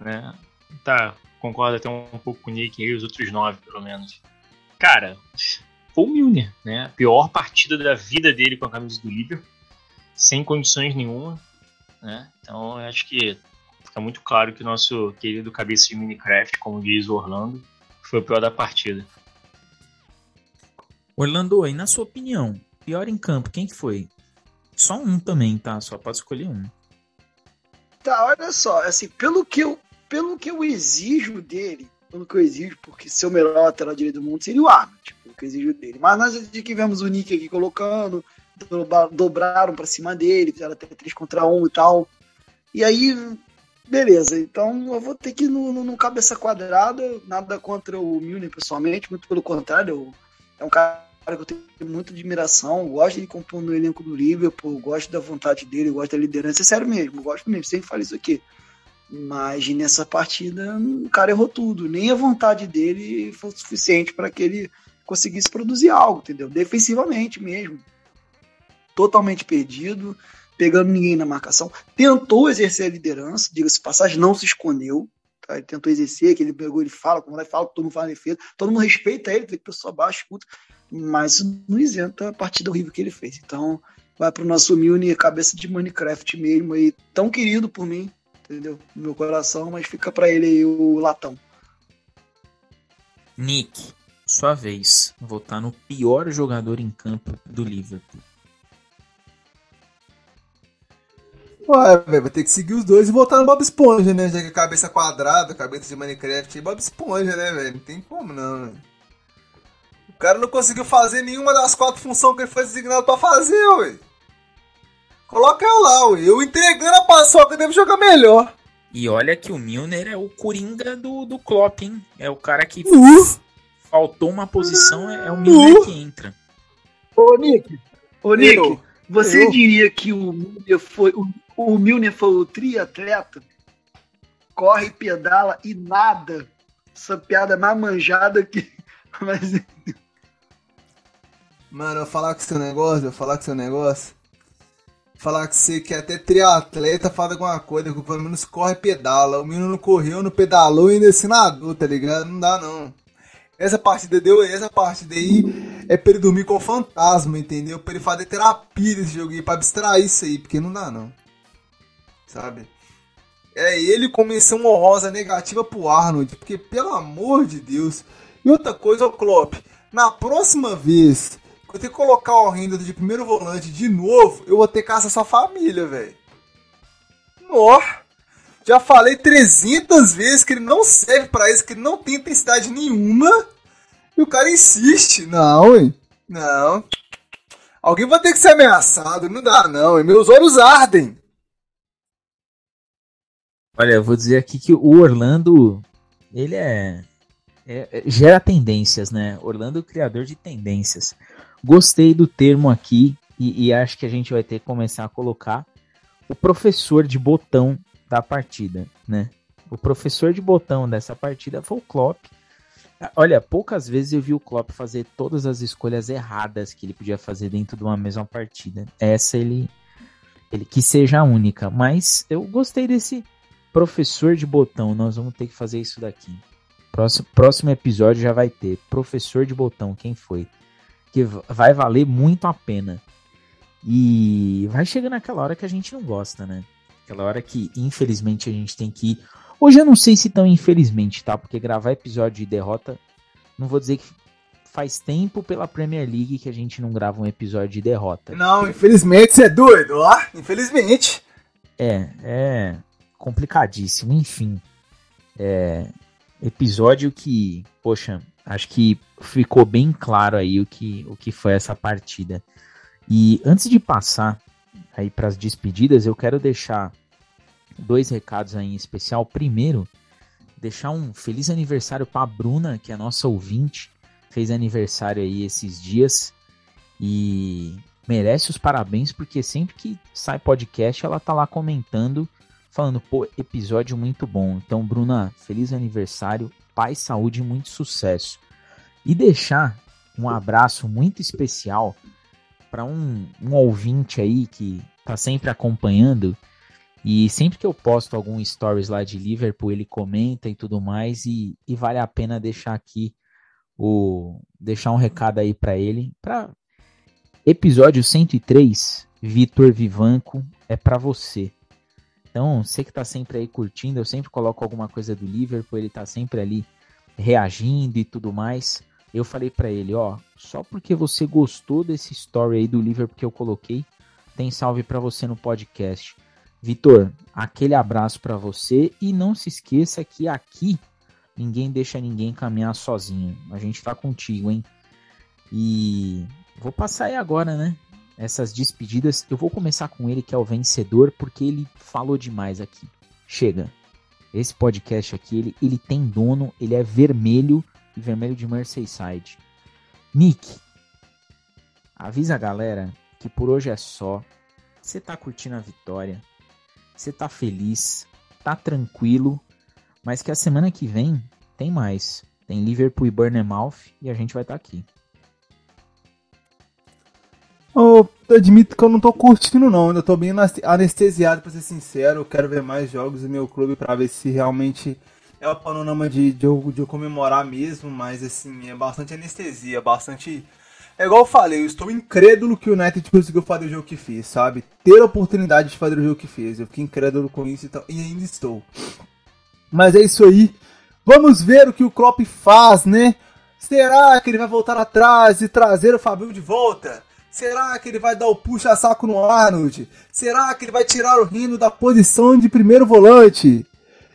Né? Tá, concordo até um, um pouco com o Nick aí, os outros 9, pelo menos. Cara, o Milner, né? A pior partida da vida dele com a camisa do Liverpool. Sem condições nenhuma. Né? Então eu acho que fica muito claro que o nosso querido cabeça de Minecraft, como diz o Orlando, foi o pior da partida. Orlando, e na sua opinião, Pior em campo, quem foi? Só um também, tá? Só pode escolher um. Tá, olha só, assim, pelo que eu, pelo que eu exijo dele, pelo que eu exijo, porque ser o melhor lateral direito do mundo seria o Arnold, pelo que eu exijo dele. Mas nós de que vemos o Nick aqui colocando, dobraram para cima dele, fizeram até 3 contra 1 e tal. E aí, beleza, então eu vou ter que ir no, no, no cabeça quadrada, nada contra o Milner pessoalmente, muito pelo contrário, é um cara cara que eu tenho muita admiração, gosto de compor no elenco do Liverpool, gosto da vontade dele, gosto da liderança, é sério mesmo, gosto mesmo, sempre falo isso aqui. Mas nessa partida o cara errou tudo, nem a vontade dele foi suficiente para que ele conseguisse produzir algo, entendeu? Defensivamente mesmo. Totalmente perdido, pegando ninguém na marcação. Tentou exercer a liderança, diga-se passagem, não se escondeu. Tá? Ele tentou exercer, que ele pegou, ele fala, como ele fala, todo mundo fala defesa, todo mundo respeita ele, tem pessoa baixa, escuta mas não isenta a partida horrível que ele fez. Então, vai para o nosso Milne, cabeça de Minecraft mesmo, aí, tão querido por mim, entendeu? No meu coração, mas fica para ele aí o latão. Nick, sua vez, votar no pior jogador em campo do Liverpool. Ué, velho, vai ter que seguir os dois e votar no Bob Esponja, né? Já que a cabeça quadrada, cabeça de Minecraft e Bob Esponja, né, velho? Não tem como não, velho cara não conseguiu fazer nenhuma das quatro funções que ele foi designado pra fazer, ué. Coloca eu lá, ué. eu entregando a paçoca devo jogar melhor. E olha que o Milner é o coringa do, do Klopp, hein? É o cara que Uh, faltou uma posição, é, é o Milner Uh. que entra. Ô, Nick, ô, Nick, Eu. você Eu. diria que o Milner foi o, o Milner foi o triatleta? Corre, pedala e nada. Essa piada é mais manjada que. Mas Mano, eu falar com seu negócio, eu falar com seu negócio. Falar que você quer até triatleta, fala alguma coisa, que pelo menos corre e pedala. O menino não correu, não pedalou e ainda se nadou, tá ligado? Não dá não. Essa partida deu, essa partida aí é pra ele dormir com o fantasma, entendeu? Pra ele fazer terapia desse jogo aí, pra abstrair isso aí, porque não dá não. Sabe? É ele com menção honrosa negativa pro Arnold, porque pelo amor de Deus. E outra coisa, ô Klopp, na próxima vez eu ter que colocar o Renda de primeiro volante de novo, eu vou ter que caçar sua família, velho. Nó! Já falei 300 vezes que ele não serve pra isso, que ele não tem intensidade nenhuma. E o cara insiste. Não, hein? Não. Alguém vai ter que ser ameaçado. Não dá, não. hein? Meus olhos ardem. Olha, eu vou dizer aqui que o Orlando, ele é, é- gera tendências, né? Orlando é criador de tendências. Gostei do termo aqui e, e acho que a gente vai ter que começar a colocar o professor de botão da partida, né? O professor de botão dessa partida foi o Klopp. Olha, poucas vezes eu vi o Klopp fazer todas as escolhas erradas que ele podia fazer dentro de uma mesma partida. Essa ele, ele que seja a única, mas eu gostei desse professor de botão. Nós vamos ter que fazer isso daqui. Próximo, próximo episódio já vai ter professor de botão. Quem foi? Que vai valer muito a pena. E vai chegando aquela hora que a gente não gosta, né? Aquela hora que, infelizmente, a gente tem que ir. Hoje eu não sei se tão infelizmente, tá? Porque gravar episódio de derrota, não vou dizer que faz tempo pela Premier League que a gente não grava um episódio de derrota. Não, infelizmente você é doido, ó. Infelizmente. É, é complicadíssimo, enfim. É, episódio que, poxa, acho que ficou bem claro aí o que, o que foi essa partida. E antes de passar aí para as despedidas, eu quero deixar dois recados aí em especial. Primeiro, deixar um feliz aniversário para a Bruna, que é nossa ouvinte, fez aniversário aí esses dias e merece os parabéns porque sempre que sai podcast ela tá lá comentando, falando, pô, episódio muito bom. Então, Bruna, feliz aniversário, paz, saúde e muito sucesso. E deixar um abraço muito especial para um, um ouvinte aí que tá sempre acompanhando e sempre que eu posto algum stories lá de Liverpool, ele comenta e tudo mais e, e vale a pena deixar aqui o deixar um recado aí para ele, para episódio 103, Vitor Vivanco é para você. Então, você que tá sempre aí curtindo, eu sempre coloco alguma coisa do Liverpool, ele tá sempre ali reagindo e tudo mais. Eu falei para ele, ó, só porque você gostou desse story aí do Liverpool que eu coloquei, tem salve para você no podcast. Vitor, aquele abraço para você e não se esqueça que aqui ninguém deixa ninguém caminhar sozinho. A gente tá contigo, hein? E vou passar aí agora, né? Essas despedidas. Eu vou começar com ele, que é o vencedor, porque ele falou demais aqui. Chega. Esse podcast aqui, ele, ele tem dono, ele é vermelho e vermelho de Merseyside. Nick, avisa a galera que por hoje é só. Você tá curtindo a vitória. Você tá feliz, tá tranquilo, mas que a semana que vem tem mais. Tem Liverpool e Bournemouth e a gente vai estar aqui. Eu admito que eu não tô curtindo não, ainda tô bem anestesiado pra ser sincero, eu quero ver mais jogos do meu clube pra ver se realmente é o panorama de, de, eu, de eu comemorar mesmo, mas assim, é bastante anestesia, bastante... É igual eu falei, eu estou incrédulo que o United conseguiu fazer o jogo que fez, sabe? Ter a oportunidade de fazer o jogo que fez, eu fiquei incrédulo com isso então, e ainda estou. Mas é isso aí, vamos ver o que o Klopp faz, né? Será que ele vai voltar atrás e trazer o Fabinho de volta? Será que ele vai dar o puxa-saco no Arnold? Será que ele vai tirar o Rino da posição de primeiro volante?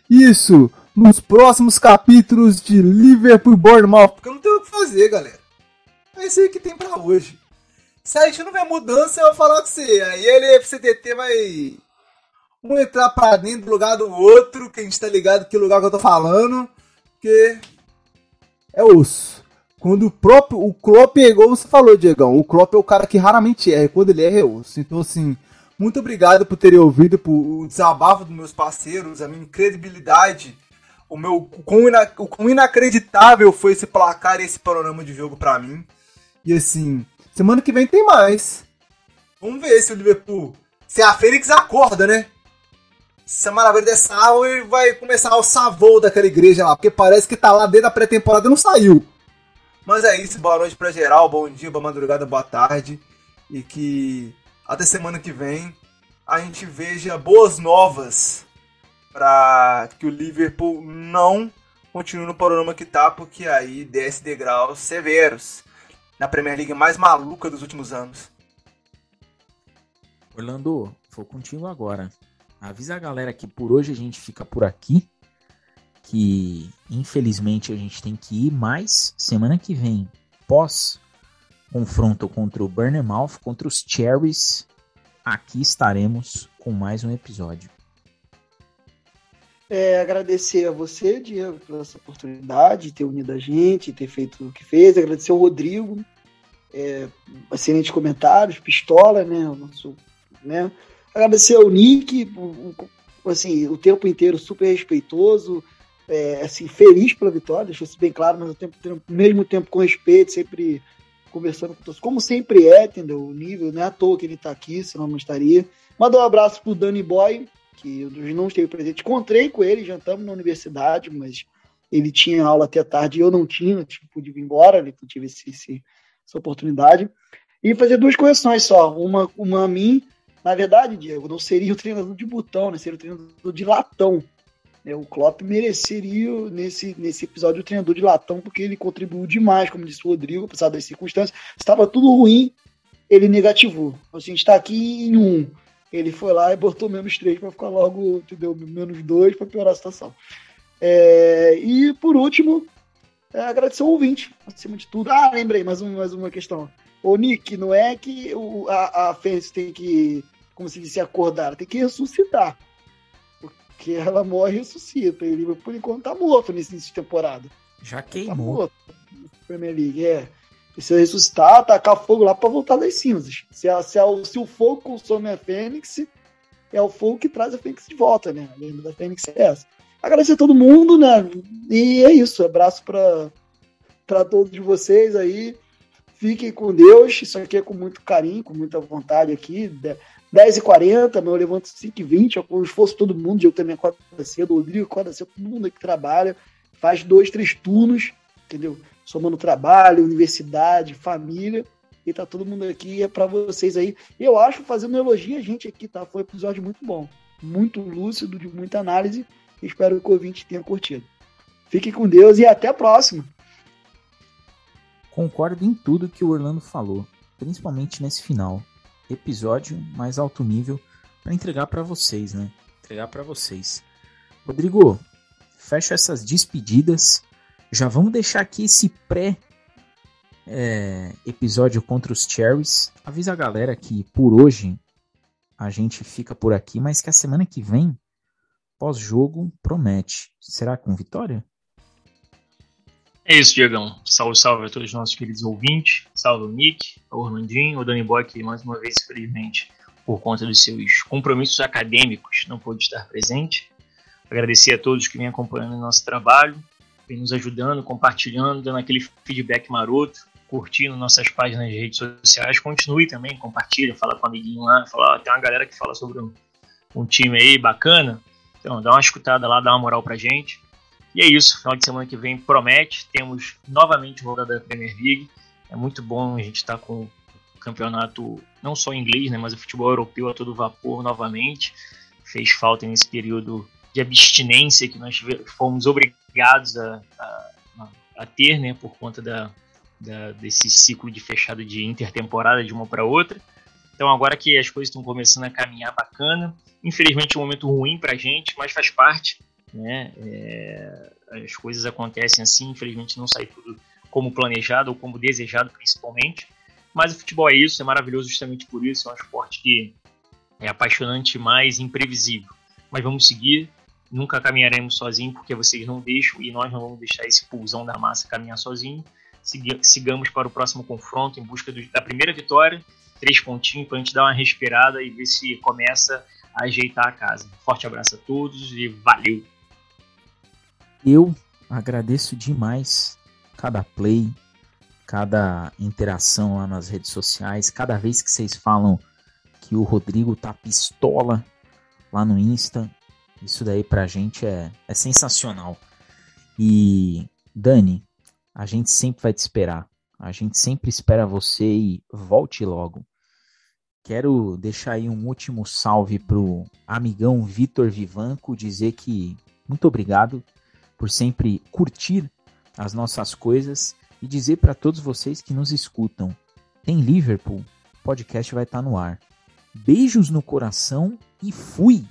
Isso nos próximos capítulos de Liverpool Bournemouth, porque não tenho o que fazer, galera. É isso aí que tem pra hoje. Se a gente não vê mudança, eu vou falar com você. Aí ele, FCTT, vai um entrar pra dentro do lugar do outro, que a gente tá ligado que lugar que eu tô falando, que é osso. Quando o próprio o Klopp pegou, você falou, Diegão, o Klopp é o cara que raramente erra, quando ele erra é osso. Então, assim, muito obrigado por terem ouvido por, o desabafo dos meus parceiros, a minha credibilidade, o meu o quão, inacreditável foi esse placar e esse panorama de jogo para mim. E assim, semana que vem tem mais. Vamos ver se o Liverpool, se a Fênix acorda, né? Se a maravilha dessa e vai começar a alçar voo daquela igreja lá, porque parece que tá lá dentro da pré-temporada e não saiu. Mas é isso, boa noite pra geral, bom dia, boa madrugada, boa tarde. E que até semana que vem a gente veja boas novas para que o Liverpool não continue no panorama que tá, porque aí desce degraus severos na Premier League mais maluca dos últimos anos. Orlando, vou contigo agora. Avisa a galera que por hoje a gente fica por aqui que infelizmente a gente tem que ir, mas semana que vem, pós confronto contra o Burnemouth, contra os Cherries, aqui estaremos com mais um episódio. É, agradecer a você, Diego, pela essa oportunidade de ter unido a gente, ter feito o que fez. Agradecer ao Rodrigo, é, excelentes comentários, pistola, né? Nosso, né? Agradecer ao Nick, assim, o tempo inteiro super respeitoso, é, assim, feliz pela vitória, deixou isso bem claro, mas ao tempo, mesmo tempo com respeito, sempre conversando com todos, como sempre é, entendeu? O nível, não é à toa que ele está aqui, senão não estaria. Mandar um abraço pro Danny Boy, que eu não esteve presente. Encontrei com ele, jantamos na universidade, mas ele tinha aula até tarde e eu não tinha, tipo, pude vir embora, eu tive esse, esse, essa oportunidade. E fazer duas correções só. Uma, uma a mim, na verdade, Diego, não seria o treinador de botão, né? Seria o treinador de latão. Né? O Klopp mereceria, nesse, nesse episódio, o treinador de latão, porque ele contribuiu demais, como disse o Rodrigo, apesar das circunstâncias. Estava tudo ruim, ele negativou. Então, assim, a gente está aqui em um. Ele foi lá e botou menos três para ficar logo, entendeu? Menos dois para piorar a situação. É, e por último, é, agradecer ao ouvinte, acima de tudo. Ah, lembrei, mais, um, mais uma questão. Ô, Nick, não é que o, a, a Fênix tem que, como se disse, acordar, tem que ressuscitar que ela morre e ressuscita. E o por enquanto, tá morto nesse início de temporada. Já tá queimou. Tá morto. Premier League, é. E se ressuscitar, tacar fogo lá para voltar das cinzas. Se, a, se, a, se, o fogo consome a Fênix, é o fogo que traz a Fênix de volta, né? A lenda da Fênix é essa. Agradecer a todo mundo, né? E é isso. Abraço para todos vocês aí. Fiquem com Deus. Isso aqui é com muito carinho, com muita vontade aqui. 10h40, meu, eu levanto 5h20, com o esforço todo mundo, eu também acordo cedo, o Rodrigo acorda cedo, todo mundo que trabalha, faz dois, três turnos, entendeu? Somando trabalho, universidade, família, e tá todo mundo aqui, é para vocês aí. Eu acho, fazendo elogio a gente aqui, tá? Foi um episódio muito bom, muito lúcido, de muita análise, espero que o ouvinte tenha curtido. Fique com Deus e até a próxima. Concordo em tudo que o Orlando falou, principalmente nesse final episódio mais alto nível para entregar para vocês, né? Entregar para vocês. Rodrigo, fecho essas despedidas. Já vamos deixar aqui esse pré é, episódio contra os Cherries. Avisa a galera que por hoje a gente fica por aqui, mas que a semana que vem, pós-jogo, promete. Será com vitória? É isso, Diegão. Salve, salve a todos os nossos queridos ouvintes. Salve o Nick, o Orlandinho, o Dani Boy, que mais uma vez, infelizmente, por conta dos seus compromissos acadêmicos, não pôde estar presente. Agradecer a todos que vêm acompanhando o nosso trabalho, vêm nos ajudando, compartilhando, dando aquele feedback maroto, curtindo nossas páginas de redes sociais. Continue também, compartilha, fala com o amiguinho lá, fala, tem uma galera que fala sobre um, um time aí bacana. Então, dá uma escutada lá, dá uma moral pra gente. E é isso, final de semana que vem promete. Temos novamente rodada da Premier League. É muito bom a gente estar tá com o campeonato não só inglês, né, mas o futebol europeu a todo vapor novamente. Fez falta nesse período de abstinência que nós fomos obrigados a, a, a ter, né, por conta da, da, desse ciclo de fechado de intertemporada de uma para outra. Então agora que as coisas estão começando a caminhar bacana, infelizmente é um momento ruim para a gente, mas faz parte né? É, as coisas acontecem assim, infelizmente não sai tudo como planejado ou como desejado, principalmente. Mas o futebol é isso, é maravilhoso justamente por isso. É um esporte que é apaixonante, mais imprevisível. Mas vamos seguir. Nunca caminharemos sozinhos porque vocês não deixam e nós não vamos deixar esse pulsão da massa caminhar sozinho. Sigamos para o próximo confronto em busca da primeira vitória. Três pontinhos para a gente dar uma respirada e ver se começa a ajeitar a casa. Forte abraço a todos e valeu! Eu agradeço demais cada play, cada interação lá nas redes sociais, cada vez que vocês falam que o Rodrigo tá pistola lá no Insta. Isso daí pra gente é, é sensacional. E Dani, a gente sempre vai te esperar. A gente sempre espera você e volte logo. Quero deixar aí um último salve pro amigão Vitor Vivanco, dizer que muito obrigado por sempre curtir as nossas coisas e dizer para todos vocês que nos escutam: tem Liverpool, o podcast vai estar tá no ar. Beijos no coração e fui!